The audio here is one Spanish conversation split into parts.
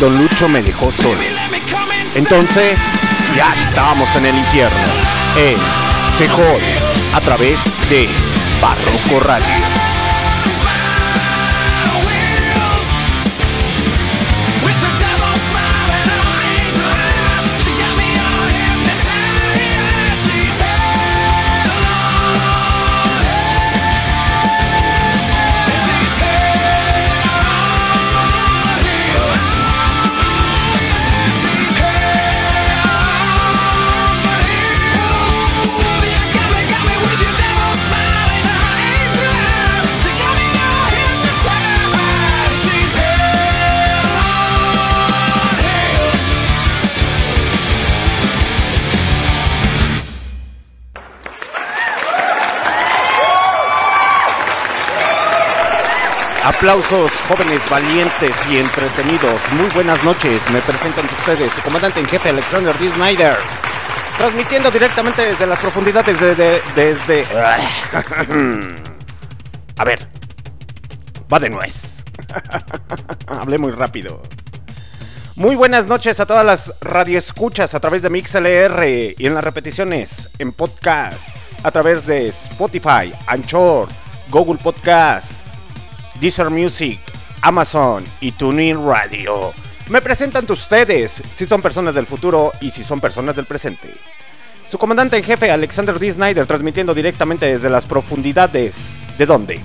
Don Lucho me dejó solo. Entonces, ya estábamos en el infierno. En Se Jode, a través de Barroco Radio. Aplausos jóvenes, valientes y entretenidos. Muy buenas noches. Me presentan ustedes su comandante en jefe Alexander D. Snyder. Transmitiendo directamente desde las profundidades de, de- desde... A ver. Va de nuez. Hablé muy rápido. Muy buenas noches a todas las radioescuchas a través de MixLR y en las repeticiones en podcast a través de Spotify, Anchor, Google Podcast, Deezer Music, Amazon y TuneIn Radio. Me presentan ustedes si son personas del futuro y si son personas del presente. Su comandante en jefe Alexander D. Snyder transmitiendo directamente desde las profundidades ¿de dónde?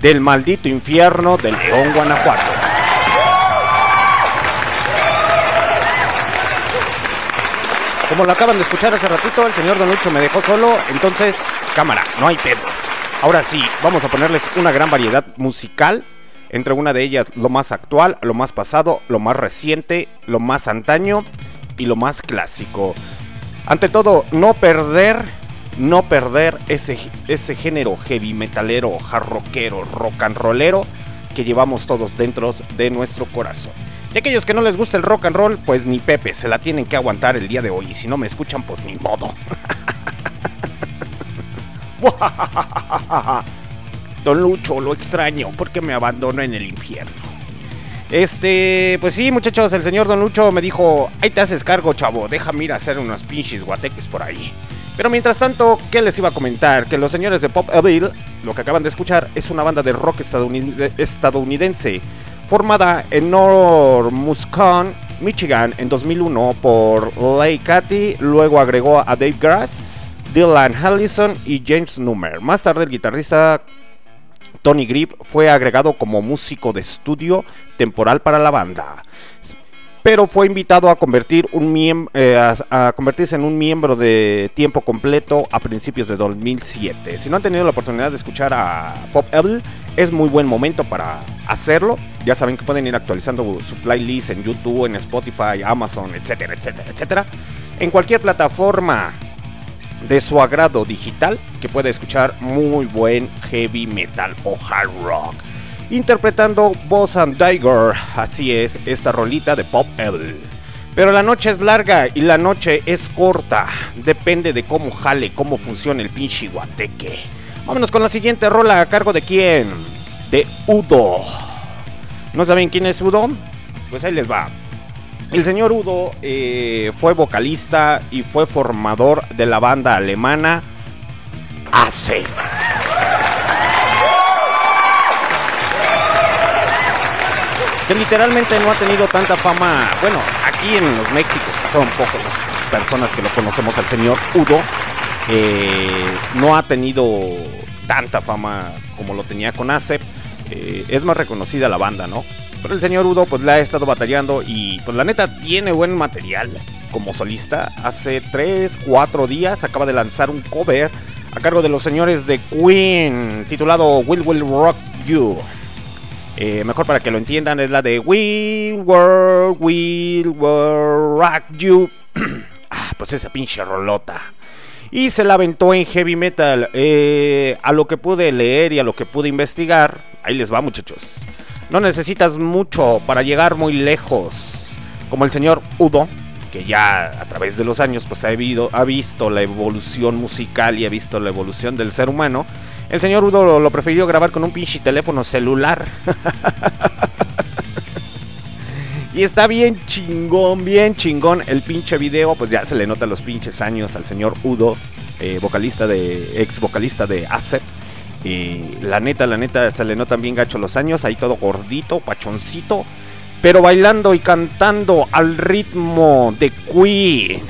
Del maldito infierno de León, Guanajuato. Como lo acaban de escuchar hace ratito, el señor Don Lucho me dejó solo, entonces, cámara, no hay pedo. Ahora sí, vamos a ponerles una gran variedad musical entre una de ellas lo más actual, lo más pasado, lo más reciente, lo más antaño y lo más clásico. Ante todo, no perder, no perder ese, ese género heavy metalero, hard rockero, rock and rollero que llevamos todos dentro de nuestro corazón. Y aquellos que no les gusta el rock and roll, pues ni Pepe, se la tienen que aguantar el día de hoy. Y si no me escuchan, pues ni modo. Don Lucho, lo extraño porque me abandonó en el infierno. Este, pues sí, muchachos, el señor Don Lucho me dijo, ahí te haces cargo, chavo, déjame ir a hacer unos pinches guateques por ahí. Pero mientras tanto, ¿qué les iba a comentar? Que los señores de Pop Evil, lo que acaban de escuchar, es una banda de rock estadounidense formada en North Muscon, Michigan, en 2001 por Lay Cathy, luego agregó a Dave Grass, Dylan Hallison y James Newmer. Más tarde el guitarrista Tony Griff fue agregado como músico de estudio temporal para la banda pero fue invitado a, eh, a, convertirse en un miembro de tiempo completo a principios de 2007. Si no han tenido la oportunidad de escuchar a Pop Evil, es muy buen momento para hacerlo. Ya saben que pueden ir actualizando su playlist en YouTube, en Spotify, Amazon, etcétera, etcétera, etcétera. En cualquier plataforma de su agrado digital que puede escuchar muy buen heavy metal o hard rock interpretando Boss and Tiger. Así es, esta rolita de Pop Evil. Pero la noche es larga y la noche es corta. Depende de cómo jale, cómo funciona el pinche guateque. Vámonos con la siguiente rola a cargo de quién? De Udo. ¿No saben quién es Udo? Pues ahí les va. El señor Udo eh, fue vocalista y fue formador de la banda alemana AC. que literalmente no ha tenido tanta fama, bueno, aquí en los Méxicos, son pocas las personas que lo conocemos al señor Udo, eh, no ha tenido tanta fama como lo tenía con ACEP, eh, es más reconocida la banda, ¿no? Pero el señor Udo pues la ha estado batallando y pues la neta tiene buen material como solista. Hace 3, 4 días acaba de lanzar un cover a cargo de los señores de Queen titulado Will Will Rock You. Eh, mejor para que lo entiendan, es la de We Will, Will, Rock You. ah, pues esa pinche rolota. Y se la aventó en heavy metal. Eh, a lo que pude leer y a lo que pude investigar, ahí les va, muchachos. No necesitas mucho para llegar muy lejos. Como el señor Udo, que ya a través de los años pues ha, ha visto la evolución musical y ha visto la evolución del ser humano el señor Udo lo, prefirió grabar con un pinche teléfono celular. y está bien chingón, bien chingón el pinche video. Pues ya se le nota los pinches años al señor Udo, eh, vocalista de, ex vocalista de Asset. Y la neta, la neta, se le notan bien gacho los años. Ahí todo gordito, pachoncito. Pero bailando y cantando al ritmo de Queen.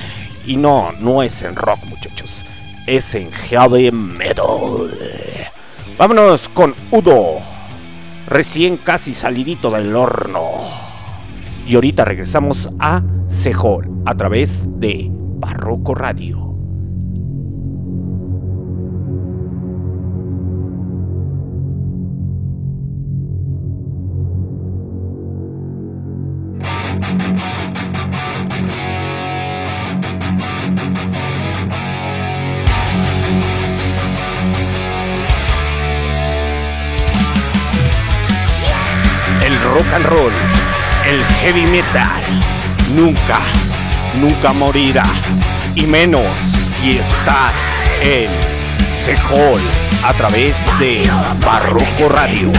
Y no, no es en rock, muchachos. Es en heavy metal. Vámonos con Udo, recién casi salidito del horno. Y ahorita regresamos a Sejol a través de Barroco Radio. nunca, nunca morirá, y menos si estás en Sejol a través de Barroco Radio.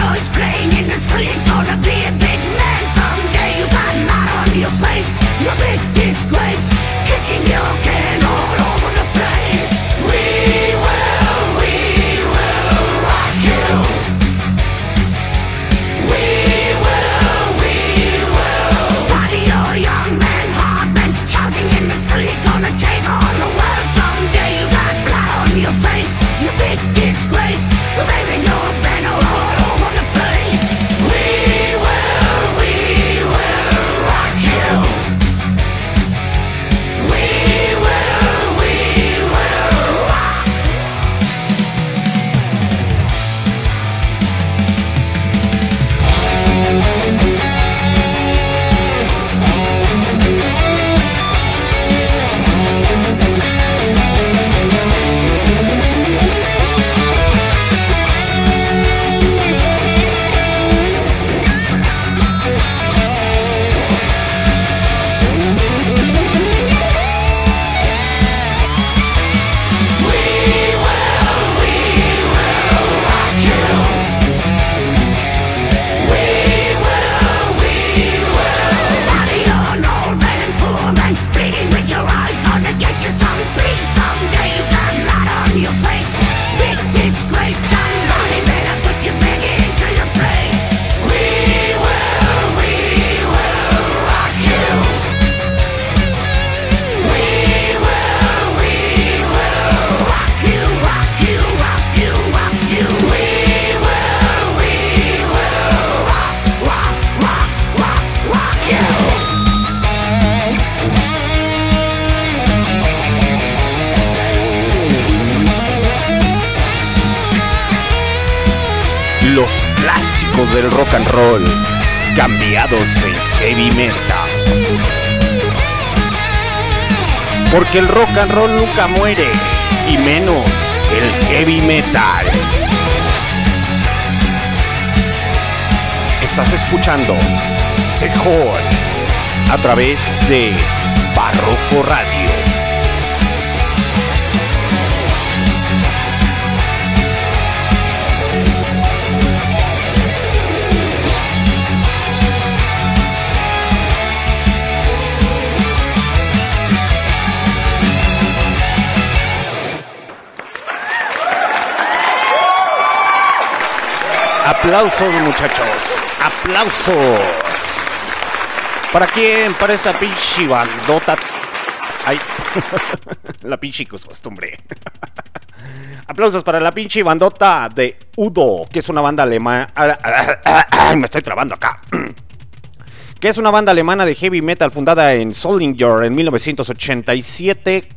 Cambiados en heavy metal. Porque el rock and roll nunca muere, y menos el heavy metal. Estás escuchando Sejón a través de Barroco Radio. Aplausos muchachos, aplausos. ¿Para quién? Para esta pinche bandota. Ay, la pinche costumbre. Aplausos para la pinche bandota de Udo, que es una banda alemana. Me estoy trabando acá. Que es una banda alemana de heavy metal fundada en Solinger en 1987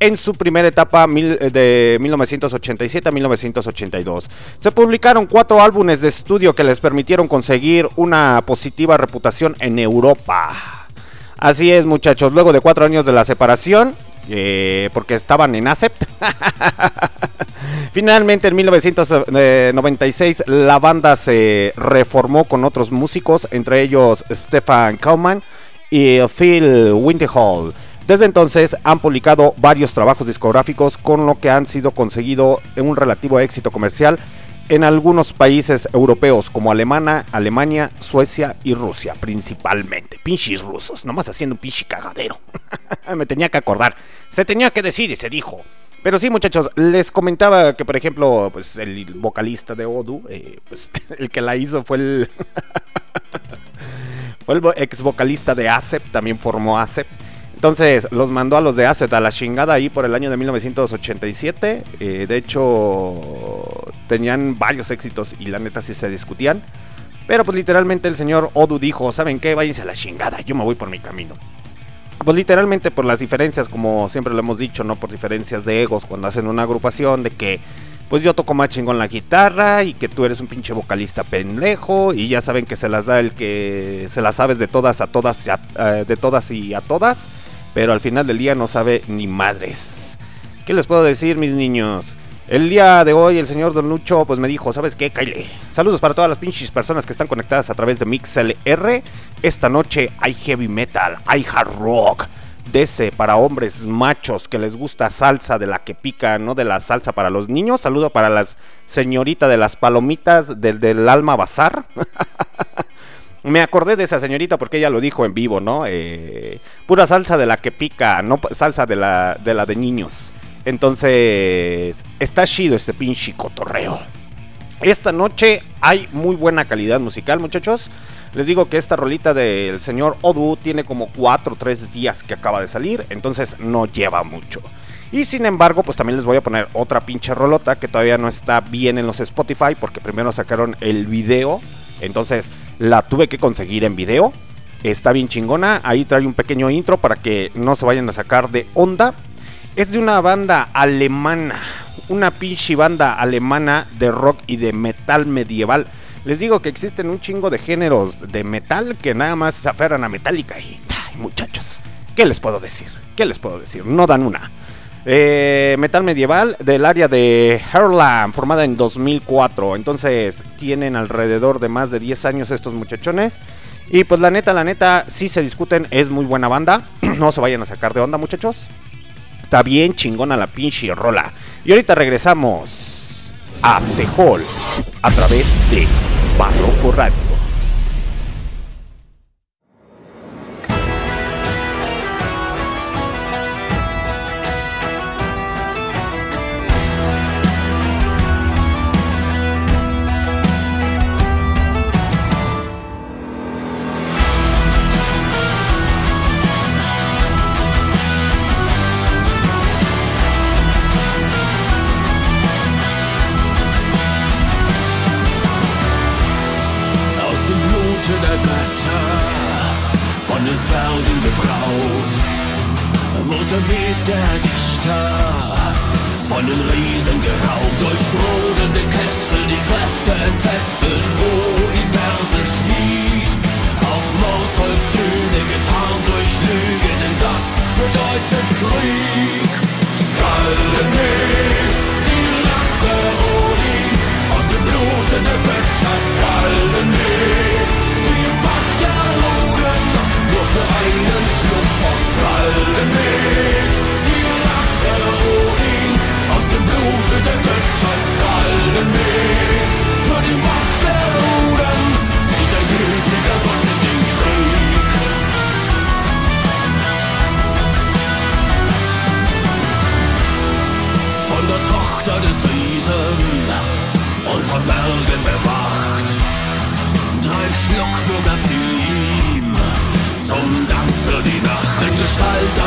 en su primera etapa eh, de 1987 a 1982. Se publicaron cuatro álbumes de estudio que les permitieron conseguir una positiva reputación en Europa. Así es, muchachos, luego de cuatro años de la separación, eh, porque estaban en ACEPT, finalmente en 1996 la banda se reformó con otros músicos, entre ellos Stefan Kaumann y Phil Winterhall. Desde entonces han publicado varios trabajos discográficos con lo que han sido conseguido un relativo éxito comercial en algunos países europeos como Alemania, Alemania, Suecia y Rusia principalmente. Pinches rusos, nomás haciendo un pinche cagadero. Me tenía que acordar. Se tenía que decir y se dijo. Pero sí, muchachos, les comentaba que, por ejemplo, pues el vocalista de Odu, eh, pues el que la hizo fue el fue el ex vocalista de ASEP, también formó ASEP. Entonces los mandó a los de ASEP a la chingada ahí por el año de 1987. Eh, de hecho, tenían varios éxitos y la neta sí se discutían. Pero pues literalmente el señor Odu dijo, ¿saben qué? Váyanse a la chingada, yo me voy por mi camino. Pues literalmente por las diferencias, como siempre lo hemos dicho, ¿no? Por diferencias de egos cuando hacen una agrupación de que pues yo toco más chingón la guitarra y que tú eres un pinche vocalista pendejo y ya saben que se las da el que se las sabes de todas a todas a- eh, de todas y a todas, pero al final del día no sabe ni madres. ¿Qué les puedo decir, mis niños? El día de hoy el señor Don Lucho pues me dijo, ¿sabes qué? Kyle? Saludos para todas las pinches personas que están conectadas a través de MixLR. Esta noche hay heavy metal, hay hard rock. Ese para hombres machos que les gusta salsa de la que pica, no de la salsa para los niños. Saludo para las señoritas de las palomitas del, del Alma Bazar. Me acordé de esa señorita porque ella lo dijo en vivo, ¿no? Eh, pura salsa de la que pica, no salsa de la de, la de niños. Entonces, está chido este pinche cotorreo. Esta noche hay muy buena calidad musical, muchachos. Les digo que esta rolita del señor Odu tiene como 4 o 3 días que acaba de salir, entonces no lleva mucho. Y sin embargo, pues también les voy a poner otra pinche rolota que todavía no está bien en los Spotify porque primero sacaron el video, entonces la tuve que conseguir en video. Está bien chingona, ahí trae un pequeño intro para que no se vayan a sacar de onda. Es de una banda alemana, una pinche banda alemana de rock y de metal medieval. Les digo que existen un chingo de géneros de metal que nada más se aferran a Metallica y, muchachos, ¿qué les puedo decir? ¿Qué les puedo decir? No dan una. Eh, metal medieval del área de Herland, formada en 2004. Entonces tienen alrededor de más de 10 años estos muchachones. Y pues la neta, la neta, si se discuten, es muy buena banda. no se vayan a sacar de onda, muchachos. Está bien chingona la pinche rola. Y ahorita regresamos a Sejol a través de Barroco Radio.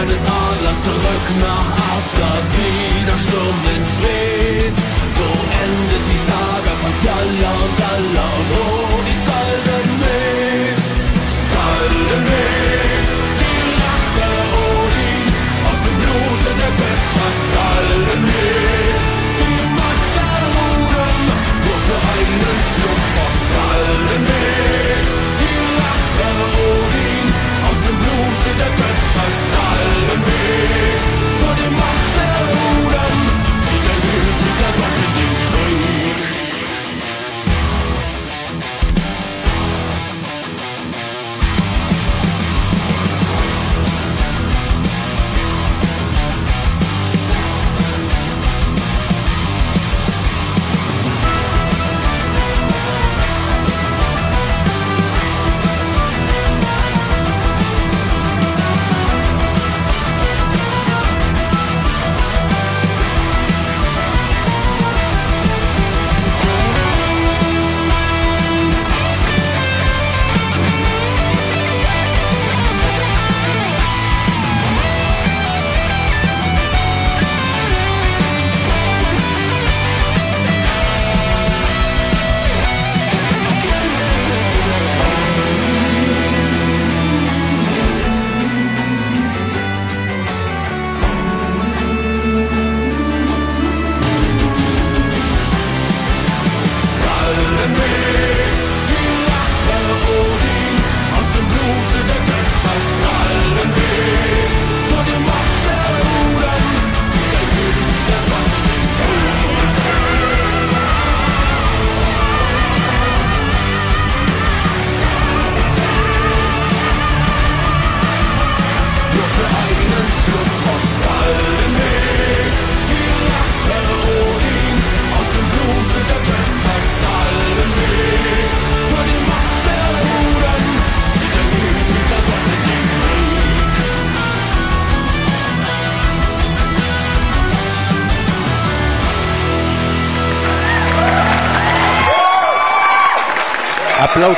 Gestalt eines Adlers zurück nach Asgard, wie der Sturmwind weht.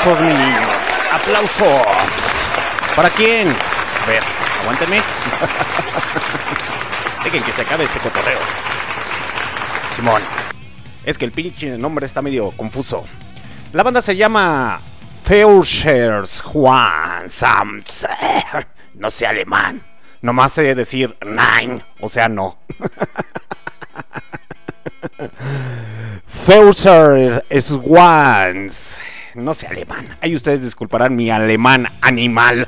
Aplausos, mis niños. Aplausos. ¿Para quién? A ver, aguántenme. Dejen que se acabe este cotorreo. Simón. Es que el pinche nombre está medio confuso. La banda se llama Feuchers Juan. No sé alemán. Nomás sé decir nein, o sea, no. Feucher Swans. No sé alemán. Ahí ustedes disculparán mi alemán animal.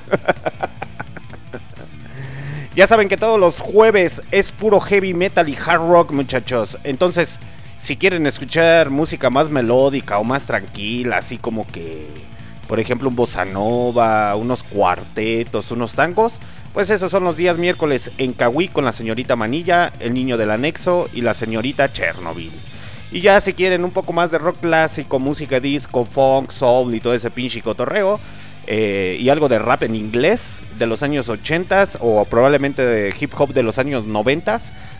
ya saben que todos los jueves es puro heavy metal y hard rock, muchachos. Entonces, si quieren escuchar música más melódica o más tranquila, así como que, por ejemplo, un bossa nova, unos cuartetos, unos tangos, pues esos son los días miércoles en Cahuí con la señorita Manilla, el niño del anexo y la señorita Chernobyl. Y ya si quieren un poco más de rock clásico, música disco, funk, soul y todo ese pinche cotorreo, eh, y algo de rap en inglés de los años 80 o probablemente de hip hop de los años 90,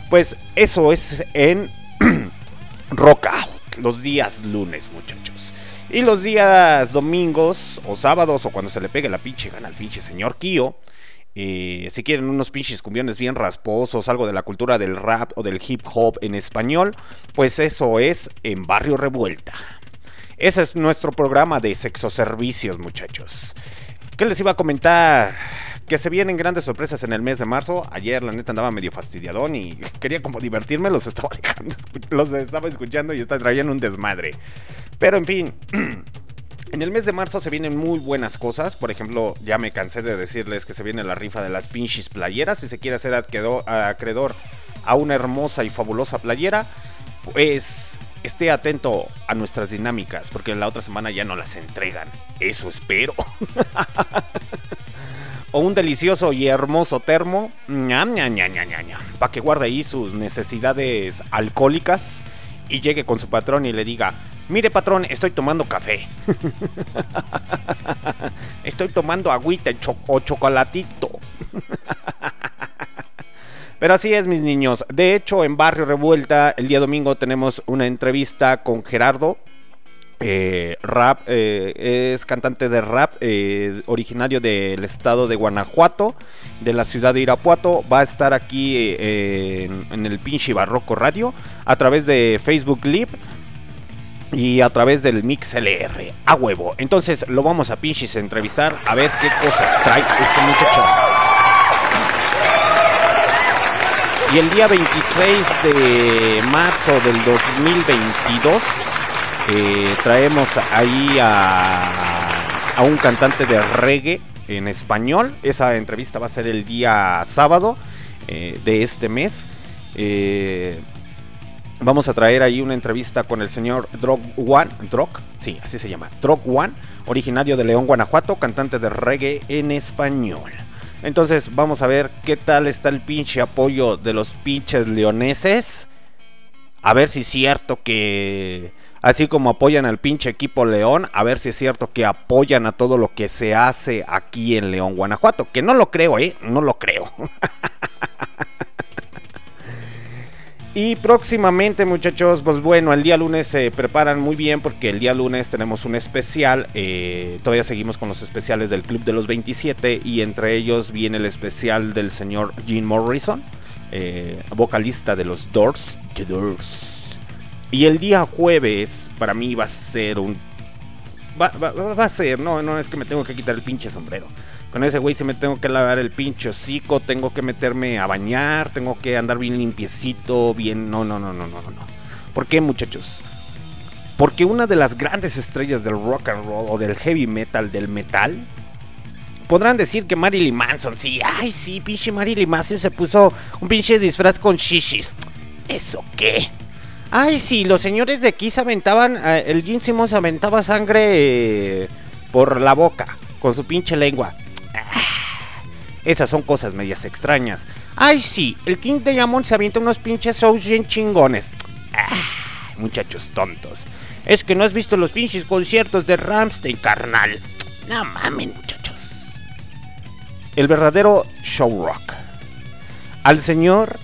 pues eso es en Rock Out, los días lunes, muchachos. Y los días domingos o sábados o cuando se le pegue la pinche gana al pinche señor Kio. Eh, si quieren unos pinches cumbiones bien rasposos, algo de la cultura del rap o del hip hop en español, pues eso es en Barrio Revuelta. Ese es nuestro programa de sexoservicios, muchachos. ¿Qué les iba a comentar? Que se vienen grandes sorpresas en el mes de marzo. Ayer, la neta, andaba medio fastidiadón y quería como divertirme. Los estaba los estaba escuchando y está trayendo un desmadre. Pero en fin. En el mes de marzo se vienen muy buenas cosas. Por ejemplo, ya me cansé de decirles que se viene la rifa de las pinches playeras. Si se quiere hacer acreedor a una hermosa y fabulosa playera, pues esté atento a nuestras dinámicas, porque la otra semana ya no las entregan. Eso espero. o un delicioso y hermoso termo, para que guarde ahí sus necesidades alcohólicas y llegue con su patrón y le diga, mire patrón, estoy tomando café. estoy tomando agüita o chocolatito. Pero así es, mis niños. De hecho, en Barrio Revuelta, el día domingo tenemos una entrevista con Gerardo, eh, rap, eh, es cantante de rap, eh, originario del estado de Guanajuato, de la ciudad de Irapuato. Va a estar aquí en, el pinche Barroco Radio a través de Facebook Live y a través del Mix LR. A huevo. Entonces lo vamos a pinches entrevistar a ver qué cosas trae ese muchacho. Y el día 26 de marzo del 2022 eh, traemos ahí a, un cantante de reggae en español. Esa entrevista va a ser el día sábado eh, de este mes. Eh, vamos a traer ahí una entrevista con el señor Drog One. Drog, sí, así se llama. Drog One, originario de León, Guanajuato, cantante de reggae en español. Entonces vamos a ver qué tal está el pinche apoyo de los pinches leoneses. A ver si es cierto que así como apoyan al pinche equipo León, a ver si es cierto que apoyan a todo lo que se hace aquí en León, Guanajuato. Que no lo creo, ¿eh? No lo creo. Y próximamente, muchachos, pues bueno, el día lunes se preparan muy bien porque el día lunes tenemos un especial. Eh, todavía seguimos con los especiales del Club de los 27 y entre ellos viene el especial del señor Gene Morrison, eh, vocalista de los Doors. The Doors. Y el día jueves, para mí va a ser un. Va, a ser, no, no es que me tengo que quitar el pinche sombrero. Con ese güey si me tengo que lavar el pinche hocico, tengo que meterme a bañar, tengo que andar bien limpiecito, bien. No, no, no, no, no, no. ¿Por qué, muchachos? Porque una de las grandes estrellas del rock and roll o del heavy metal, del metal, podrán decir que Marilyn Manson, sí, ay, sí, pinche Marilyn Manson se puso un pinche disfraz con shishis. ¿Eso qué? Ay, sí, los señores de se aventaban. Eh, el Gene Simmons aventaba sangre eh, por la boca, con su pinche lengua. Ah, esas son cosas medias extrañas. Ay, sí, el King Diamond se avienta unos pinches shows bien chingones. Ah, muchachos tontos. Es que no has visto los pinches conciertos de Ramstein, carnal. No mames, muchachos. El verdadero show rock. Al señor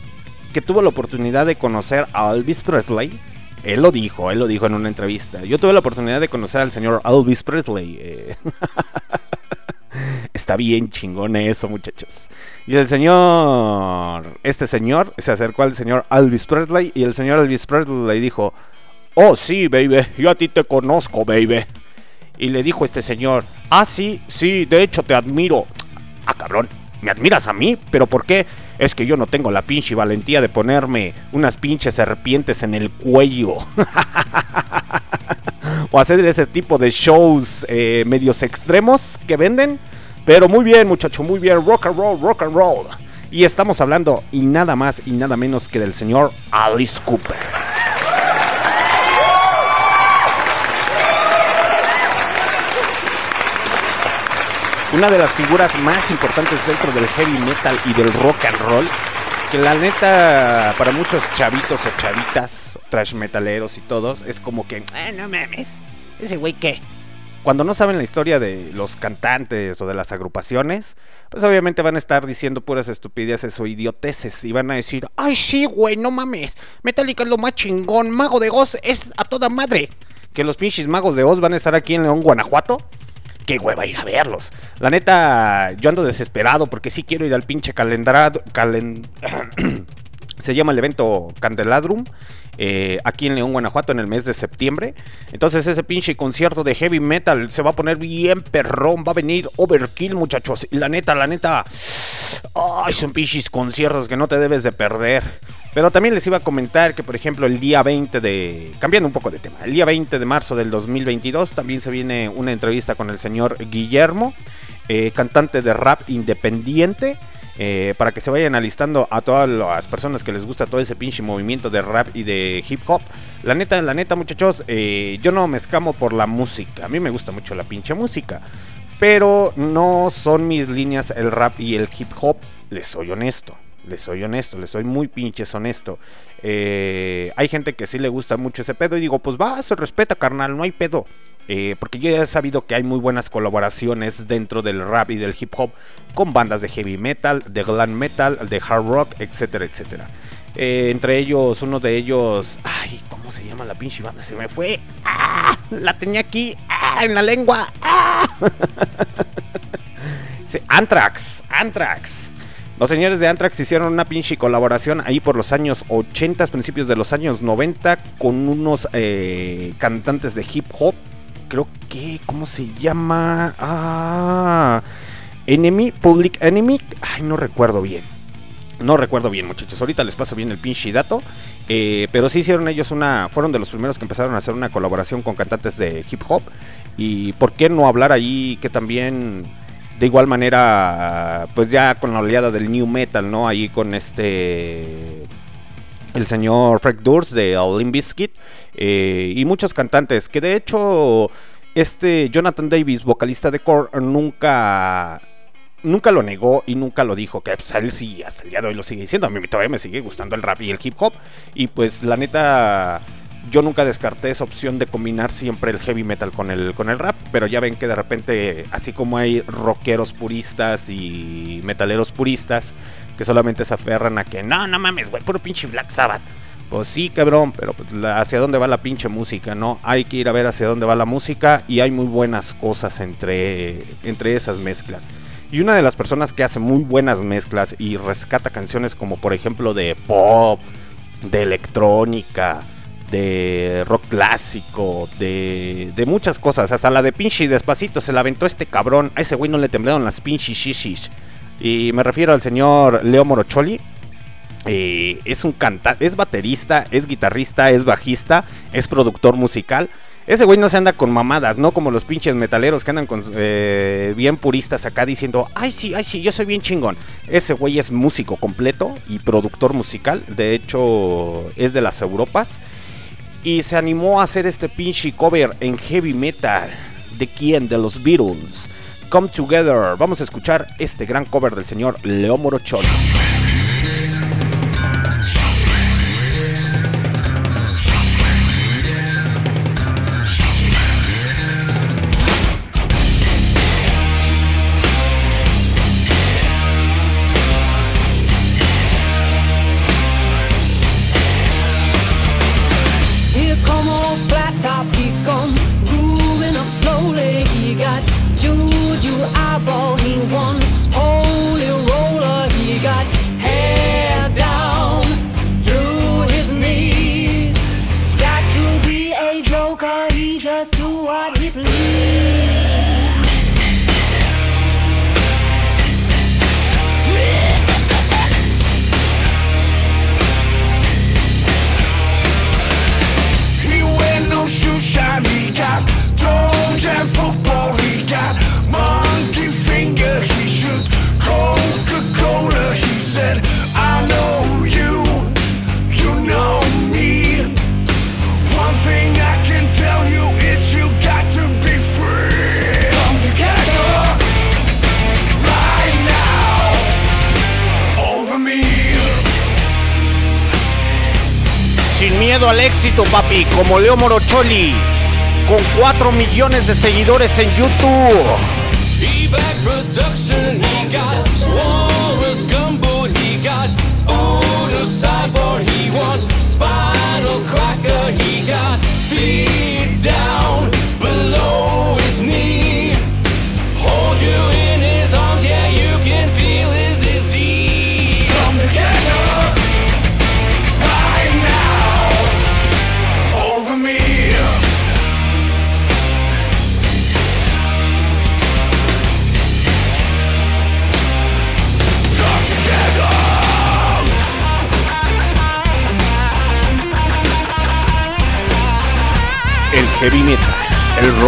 que tuvo la oportunidad de conocer a Elvis Presley. Él lo dijo, él lo dijo en una entrevista. Yo tuve la oportunidad de conocer al señor Elvis Presley. Eh. Está bien chingón eso, muchachos. Y el señor, este señor, se acercó al señor Elvis Presley y el señor Elvis Presley le dijo, oh sí, baby, yo a ti te conozco, baby. Y le dijo este señor, ah sí, sí, de hecho te admiro. Ah, cabrón, ¿me admiras a mí? ¿Pero por qué? es que yo no tengo la pinche valentía de ponerme unas pinches serpientes en el cuello. o hacer ese tipo de shows eh, medios extremos que venden. Pero muy bien, muchacho, muy bien. Rock and roll, rock and roll. Y estamos hablando y nada más y nada menos que del señor Alice Cooper. una de las figuras más importantes dentro del heavy metal y del rock and roll. Que la neta, para muchos chavitos o chavitas, trash metaleros y todos, es como que, ah, no mames, ese güey qué. Cuando no saben la historia de los cantantes o de las agrupaciones, pues obviamente van a estar diciendo puras estupideces o idioteces y van a decir, ay sí, güey, no mames, Metallica es lo más chingón, Mago de Oz es a toda madre. Que los pinches magos de Oz van a estar aquí en León, Guanajuato qué hueva ir a verlos. La neta, yo ando desesperado porque sí quiero ir al pinche calendario. Se llama el evento Candeladrum. Eh, aquí en León, Guanajuato, en el mes de septiembre. Entonces ese pinche concierto de heavy metal se va a poner bien perrón. Va a venir Overkill, muchachos. La neta, la neta... Ay, son pinches conciertos que no te debes de perder. Pero también les iba a comentar que, por ejemplo, el día 20 de... Cambiando un poco de tema. El día 20 de marzo del 2022 también se viene una entrevista con el señor Guillermo, eh, cantante de rap independiente. Eh, para que se vayan alistando a todas las personas que les gusta todo ese pinche movimiento de rap y de hip hop. La neta, la neta, muchachos, eh, yo no me escamo por la música. A mí me gusta mucho la pinche música. Pero no son mis líneas el rap y el hip hop. Les soy honesto. Les soy honesto, les soy muy pinches honesto. Eh, hay gente que sí le gusta mucho ese pedo y digo, pues va, se respeta, carnal, no hay pedo. Eh, porque yo ya he sabido que hay muy buenas colaboraciones dentro del rap y del hip hop con bandas de heavy metal, de glam metal, de hard rock, etcétera, etcétera. Eh, entre ellos, uno de ellos, ay, ¿cómo se llama la pinche banda? Se me fue. ¡Ah! La tenía aquí, ¡ah! en la lengua. ¡Ah! Sí, Anthrax, Anthrax. Los señores de Anthrax hicieron una pinche colaboración ahí por los años 80, principios de los años 90, con unos eh, cantantes de hip hop. Creo que, ¿cómo se llama? Ah, Enemy, Public Enemy. Ay, no recuerdo bien. No recuerdo bien, muchachos. Ahorita les paso bien el pinche dato. Eh, pero sí hicieron ellos una. Fueron de los primeros que empezaron a hacer una colaboración con cantantes de hip hop. Y por qué no hablar ahí que también. De igual manera, pues ya con la oleada del new metal, ¿no? Ahí con este. El señor Frank Durst de Limp Bizkit. eh, y muchos cantantes. Que de hecho. Este Jonathan Davis, vocalista de Core, nunca nunca lo negó y nunca lo dijo, que pues, él sí, hasta el día de hoy lo sigue diciendo. A mí todavía me sigue gustando el rap y el hip hop. Y pues la neta, yo nunca descarté esa opción de combinar siempre el heavy metal con el, con el rap. Pero ya ven que de repente, así como hay rockeros puristas y metaleros puristas, que solamente se aferran a que no, no mames, güey, puro pinche Black Sabbath. Pues sí, cabrón, pero pues, hacia dónde va la pinche música, ¿no? Hay que ir a ver hacia dónde va la música y hay muy buenas cosas entre, entre esas mezclas. Y una de las personas que hace muy buenas mezclas y rescata canciones como por ejemplo de pop, de electrónica, de rock clásico, de, de muchas cosas. Hasta la de pinche despacito se la aventó este cabrón. A ese güey no le temblaron las pinches shishis. Y me refiero al señor Leo Morocholi. Es un cantante, es baterista, es guitarrista, es bajista, es productor musical. Ese güey no se anda con mamadas, no como los pinches metaleros que andan con eh, bien puristas acá diciendo, ay sí, ay sí, yo soy bien chingón. Ese güey es músico completo y productor musical, de hecho es de las Europas. Y se animó a hacer este pinche cover en heavy metal. ¿De quién? De los Beatles. Come Together. Vamos a escuchar este gran cover del señor Leo Morocholi. Éxito, papi, como Leo Morocholi, con 4 millones de seguidores en YouTube.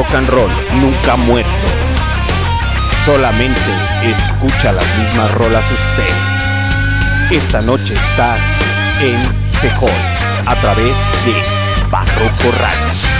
Rock and roll nunca muerto. Solamente escucha las mismas rolas usted. Esta noche estás en Sejol a través de Barroco Radio.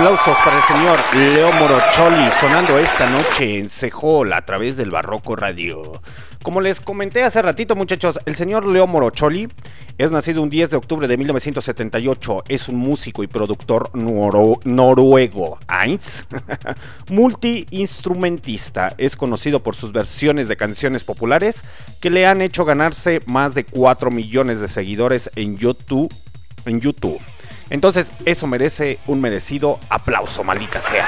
Aplausos para el señor Leo Morocholi sonando esta noche en Sejol a través del Barroco Radio. Como les comenté hace ratito muchachos, el señor Leo Morocholi es nacido un 10 de octubre de 1978, es un músico y productor noruego, Eins, multiinstrumentista, es conocido por sus versiones de canciones populares que le han hecho ganarse más de 4 millones de seguidores en YouTube. En YouTube. Entonces, eso merece un merecido aplauso, maldita sea.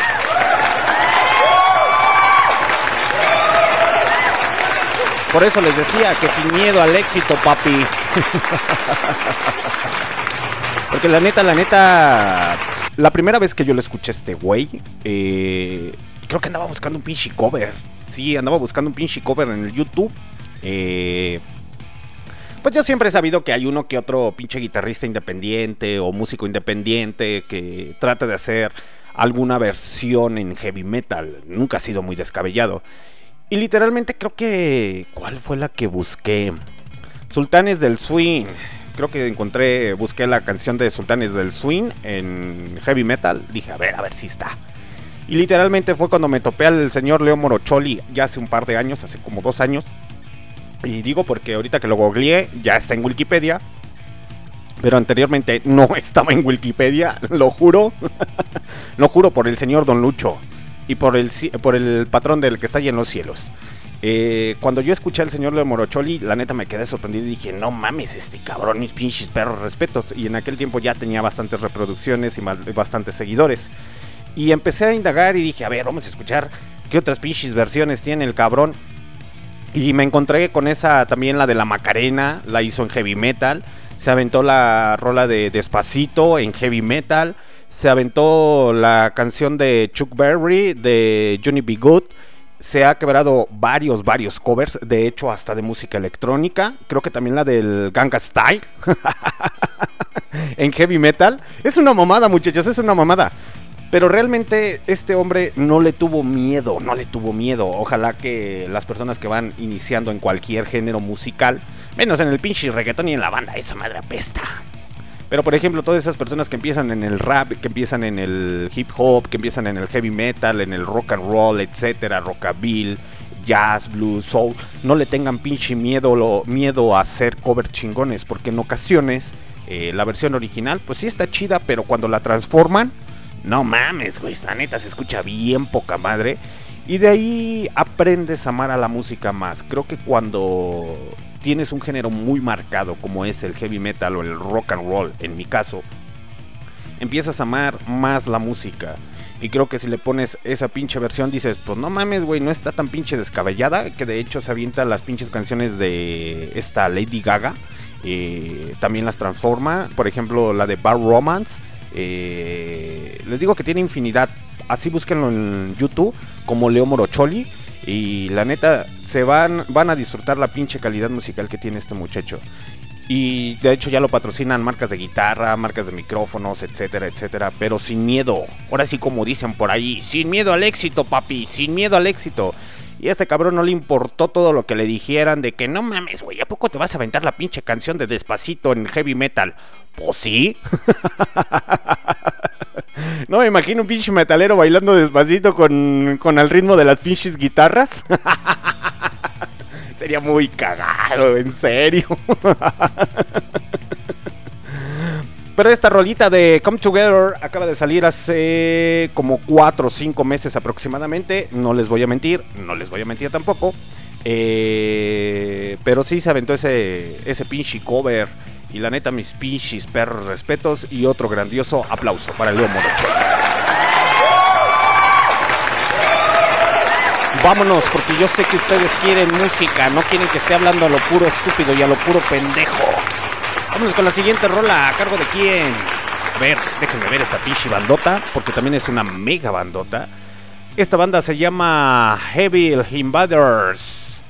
Por eso les decía que sin miedo al éxito, papi. Porque la neta, la neta, la primera vez que yo le escuché a este güey, eh, creo que andaba buscando un pinche cover. Sí, andaba buscando un pinche cover en el YouTube. Eh, pues yo siempre he sabido que hay uno que otro pinche guitarrista independiente o músico independiente que trata de hacer alguna versión en heavy metal. Nunca ha sido muy descabellado. Y literalmente creo que... ¿Cuál fue la que busqué? Sultanes del Swing. Creo que encontré, busqué la canción de Sultanes del Swing en heavy metal. Dije, a ver, a ver si está. Y literalmente fue cuando me topé al señor Leo Morocholi ya hace un par de años, hace como dos años. Y digo porque ahorita que lo googleé ya está en Wikipedia. Pero anteriormente no estaba en Wikipedia, lo juro. lo juro por el señor Don Lucho. Y por el, por el patrón del que está allí en los cielos. Eh, cuando yo escuché al señor Leo Morocholi, la neta me quedé sorprendido y dije, no mames, este cabrón, mis pinches perros respetos. Y en aquel tiempo ya tenía bastantes reproducciones y bastantes seguidores. Y empecé a indagar y dije, a ver, vamos a escuchar qué otras pinches versiones tiene el cabrón. Y me encontré con esa también, la de la Macarena, la hizo en heavy metal. Se aventó la rola de Despacito en heavy metal. Se aventó la canción de Chuck Berry, de Johnny B. Good. Se ha quebrado varios, varios covers, de hecho hasta de música electrónica. Creo que también la del Ganga Style. en heavy metal. Es una mamada, muchachos, es una mamada. Pero realmente este hombre no le tuvo miedo, no le tuvo miedo. Ojalá que las personas que van iniciando en cualquier género musical, menos en el pinche reggaetón y en la banda, esa madre apesta. Pero por ejemplo, todas esas personas que empiezan en el rap, que empiezan en el hip hop, que empiezan en el heavy metal, en el rock and roll, etcétera, rockabilly, jazz, blues, soul, no le tengan pinche miedo, lo, miedo a hacer cover chingones, porque en ocasiones eh, la versión original, pues sí está chida, pero cuando la transforman, no mames, güey, la neta se escucha bien poca madre. Y de ahí aprendes a amar a la música más. Creo que cuando tienes un género muy marcado como es el heavy metal o el rock and roll, en mi caso, empiezas a amar más la música. Y creo que si le pones esa pinche versión dices, pues no mames, güey, no está tan pinche descabellada. Que de hecho se avienta las pinches canciones de esta Lady Gaga. eh, también las transforma. Por ejemplo, la de Bar Romance. Eh, les digo que tiene infinidad. Así búsquenlo en YouTube como Leo Morocholi. Y la neta, se van, van a disfrutar la pinche calidad musical que tiene este muchacho. Y de hecho ya lo patrocinan marcas de guitarra, marcas de micrófonos, etcétera, etcétera. Pero sin miedo. Ahora sí como dicen por ahí, sin miedo al éxito, papi, sin miedo al éxito. Y a este cabrón no le importó todo lo que le dijeran de que no mames, güey, ¿a poco te vas a aventar la pinche canción de Despacito en heavy metal? Pues sí. no me imagino un pinche metalero bailando despacito con, con el ritmo de las pinches guitarras. Sería muy cagado, en serio. Pero esta rolita de Come Together acaba de salir hace como 4 o 5 meses aproximadamente. No les voy a mentir, no les voy a mentir tampoco. Eh, pero sí se aventó ese, ese pinche cover. Y la neta, mis pinches perros respetos. Y otro grandioso aplauso para el Leo Morocho. Vámonos, porque yo sé que ustedes quieren música, no quieren que esté hablando a lo puro estúpido y a lo puro pendejo. Vámonos con la siguiente rola, ¿a cargo de quién? A ver, déjenme ver esta pinche bandota, porque también es una mega bandota. Esta banda se llama Heavy Invaders.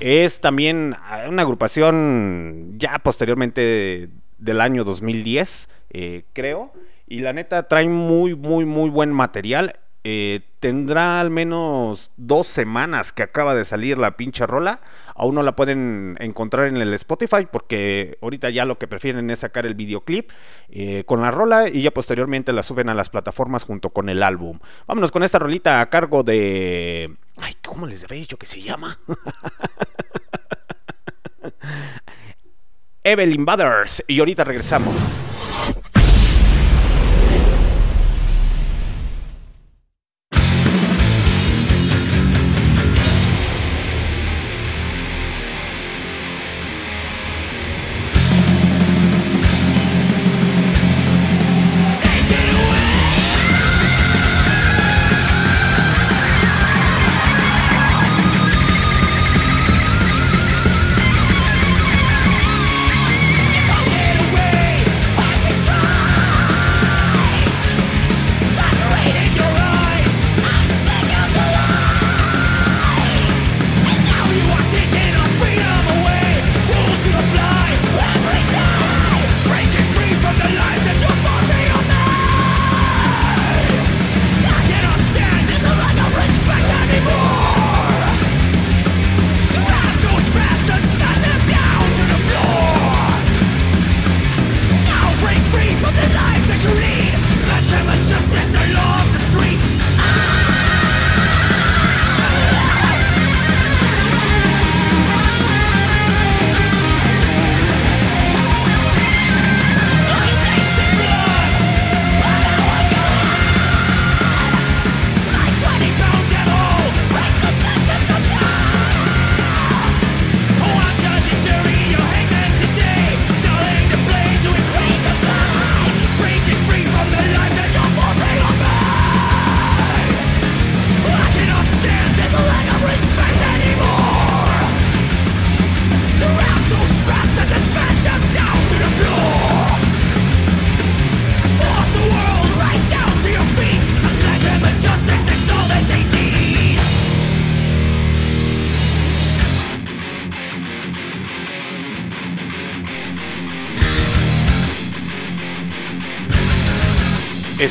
Es también una agrupación ya posteriormente del año 2010, eh, creo. Y la neta trae muy, muy, muy buen material. Eh, tendrá al menos dos semanas que acaba de salir la pinche rola. Aún no la pueden encontrar en el Spotify porque ahorita ya lo que prefieren es sacar el videoclip eh, con la rola y ya posteriormente la suben a las plataformas junto con el álbum. Vámonos con esta rolita a cargo de... Ay, ¿cómo les habéis dicho que se llama? Evelyn Butters. Y ahorita regresamos.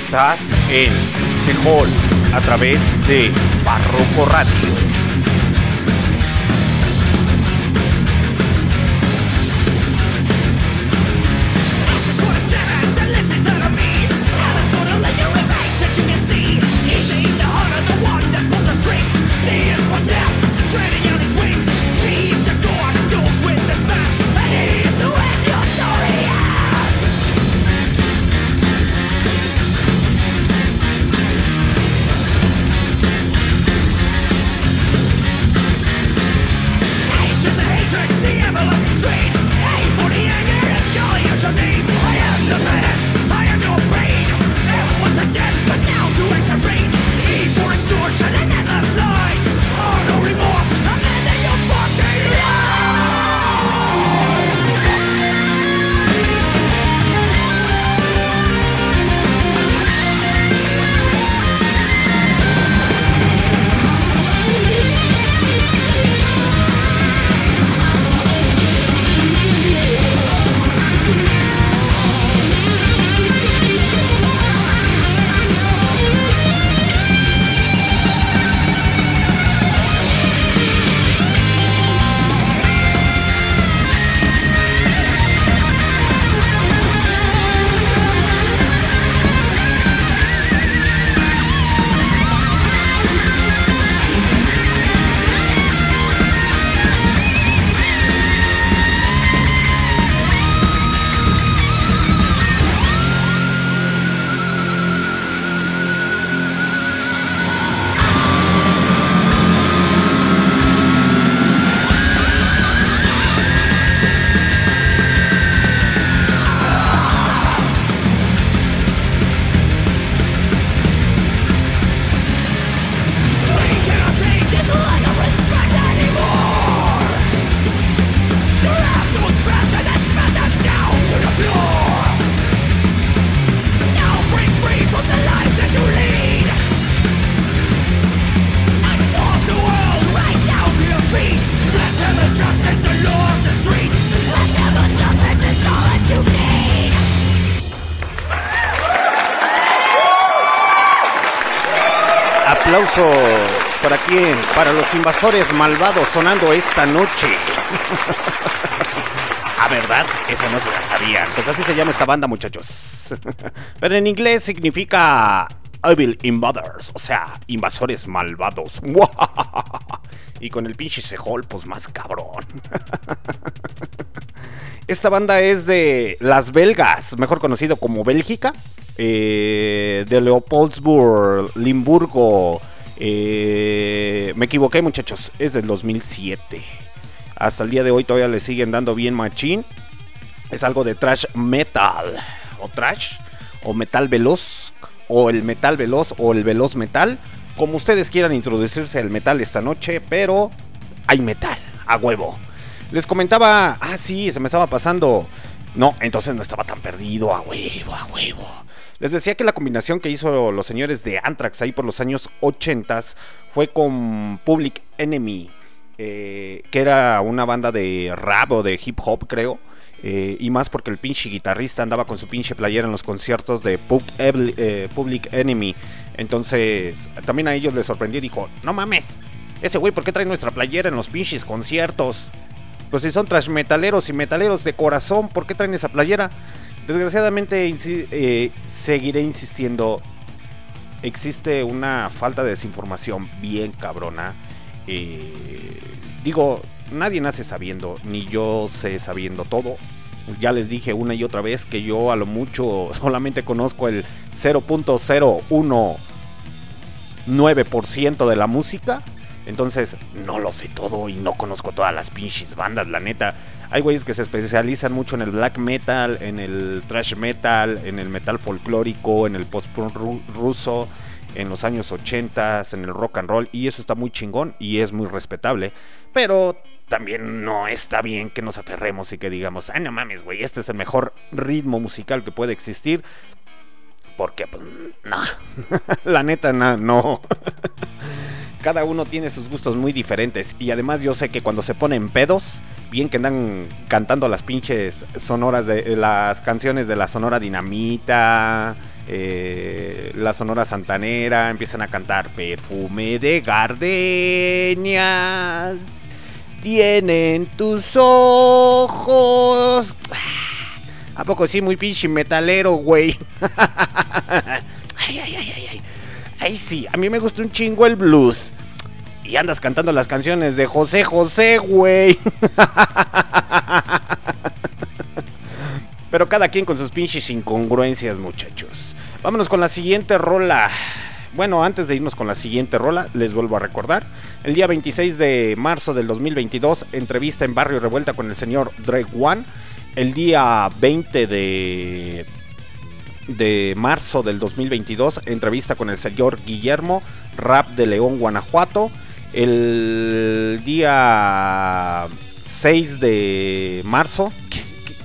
Estás en Sejol a través de Barroco Radio. Invasores malvados sonando esta noche. Ah, ¿verdad? Esa no se la sabían. Pues así se llama esta banda, muchachos. Pero en inglés significa Evil Invaders, o sea, invasores malvados. Y con el pinche sejol, pues más cabrón. Esta banda es de las belgas, mejor conocido como Bélgica, eh, de Leopoldsburg, Limburgo. Eh, me equivoqué, muchachos, es del 2007. Hasta el día de hoy todavía le siguen dando bien machín. Es algo de trash metal, o trash, o metal veloz, o el metal veloz, o el veloz metal. Como ustedes quieran introducirse al metal esta noche, pero hay metal, a huevo. Les comentaba, ah, sí, se me estaba pasando. No, entonces no estaba tan perdido, a huevo, a huevo. Les decía que la combinación que hizo los señores de Anthrax ahí por los años 80 fue con Public Enemy, eh, que era una banda de rap o de hip hop, creo. eh, y más porque el pinche guitarrista andaba con su pinche playera en los conciertos de eh, Public Enemy. Entonces, también a ellos les sorprendió y dijo: No mames, ese güey, ¿por qué trae nuestra playera en los pinches conciertos? Pues si son trash metaleros y metaleros de corazón, ¿por qué traen esa playera? Desgraciadamente eh, seguiré insistiendo. Existe una falta de desinformación bien cabrona. Eh, digo, nadie nace sabiendo, ni yo sé sabiendo todo. Ya les dije una y otra vez que yo a lo mucho solamente conozco el 0.019% de la música. Entonces no lo sé todo y no conozco todas las pinches bandas, la neta. Hay güeyes que se especializan mucho en el black metal, en el thrash metal, en el metal folclórico, en el post-punk ru- ruso, en los años 80, en el rock and roll. Y eso está muy chingón y es muy respetable. Pero también no está bien que nos aferremos y que digamos, ay no mames, güey, este es el mejor ritmo musical que puede existir. Porque, pues, no. la neta, no. no. Cada uno tiene sus gustos muy diferentes. Y además yo sé que cuando se ponen pedos, bien que andan cantando las pinches sonoras de las canciones de la Sonora Dinamita, eh, la Sonora Santanera, empiezan a cantar perfume de gardenias. Tienen tus ojos. ¿A poco sí, muy pinche metalero, güey? ay, ay, ay, ay, ay. Ay, sí, a mí me gusta un chingo el blues. Y andas cantando las canciones de José José, güey. Pero cada quien con sus pinches incongruencias, muchachos. Vámonos con la siguiente rola. Bueno, antes de irnos con la siguiente rola, les vuelvo a recordar. El día 26 de marzo del 2022, entrevista en Barrio Revuelta con el señor Drake One. El día 20 de, de marzo del 2022, entrevista con el señor Guillermo, rap de León, Guanajuato. El día 6 de marzo,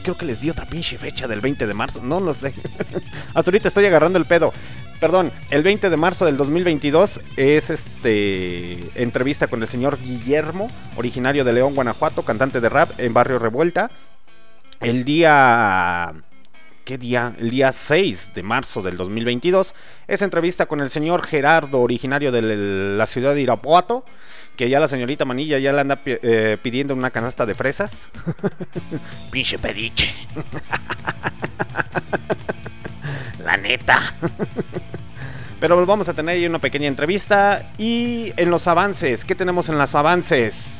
creo que les di otra pinche fecha del 20 de marzo, no lo sé. Hasta ahorita estoy agarrando el pedo. Perdón, el 20 de marzo del 2022 es este entrevista con el señor Guillermo, originario de León, Guanajuato, cantante de rap en Barrio Revuelta. El día ¿Qué día? El día 6 de marzo del 2022 es entrevista con el señor Gerardo, originario de la ciudad de Irapuato, que ya la señorita Manilla ya le anda eh, pidiendo una canasta de fresas. Pinche pediche. la neta. Pero vamos a tener ahí una pequeña entrevista y en los avances, ¿qué tenemos en los avances?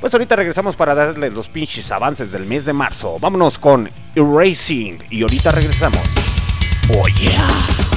Pues ahorita regresamos para darle los pinches avances del mes de marzo. Vámonos con Erasing y ahorita regresamos. Oh yeah.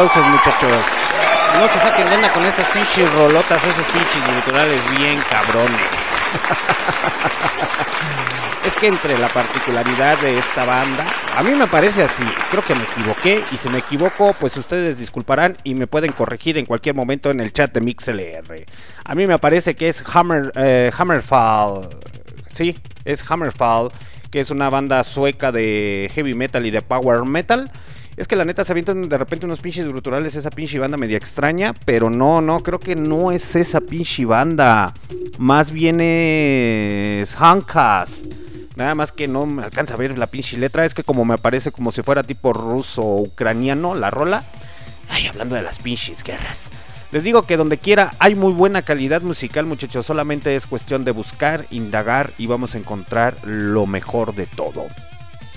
Aplausos, muchachos. No se saquen de con estas pinches rolotas, esos pinches guturales bien cabrones. es que entre la particularidad de esta banda, a mí me parece así. Creo que me equivoqué y si me equivoco, pues ustedes disculparán y me pueden corregir en cualquier momento en el chat de MixLR. A mí me parece que es Hammer, eh, Hammerfall. Sí, es Hammerfall, que es una banda sueca de heavy metal y de power metal. Es que la neta se avientan de repente unos pinches guturales, esa pinche banda media extraña, pero no, no, creo que no es esa pinche banda. Más bien es Handcast. Nada más que no me alcanza a ver la pinche letra, es que como me parece como si fuera tipo ruso o ucraniano la rola. Ay, hablando de las pinches guerras. Les digo que donde quiera hay muy buena calidad musical, muchachos. Solamente es cuestión de buscar, indagar y vamos a encontrar lo mejor de todo.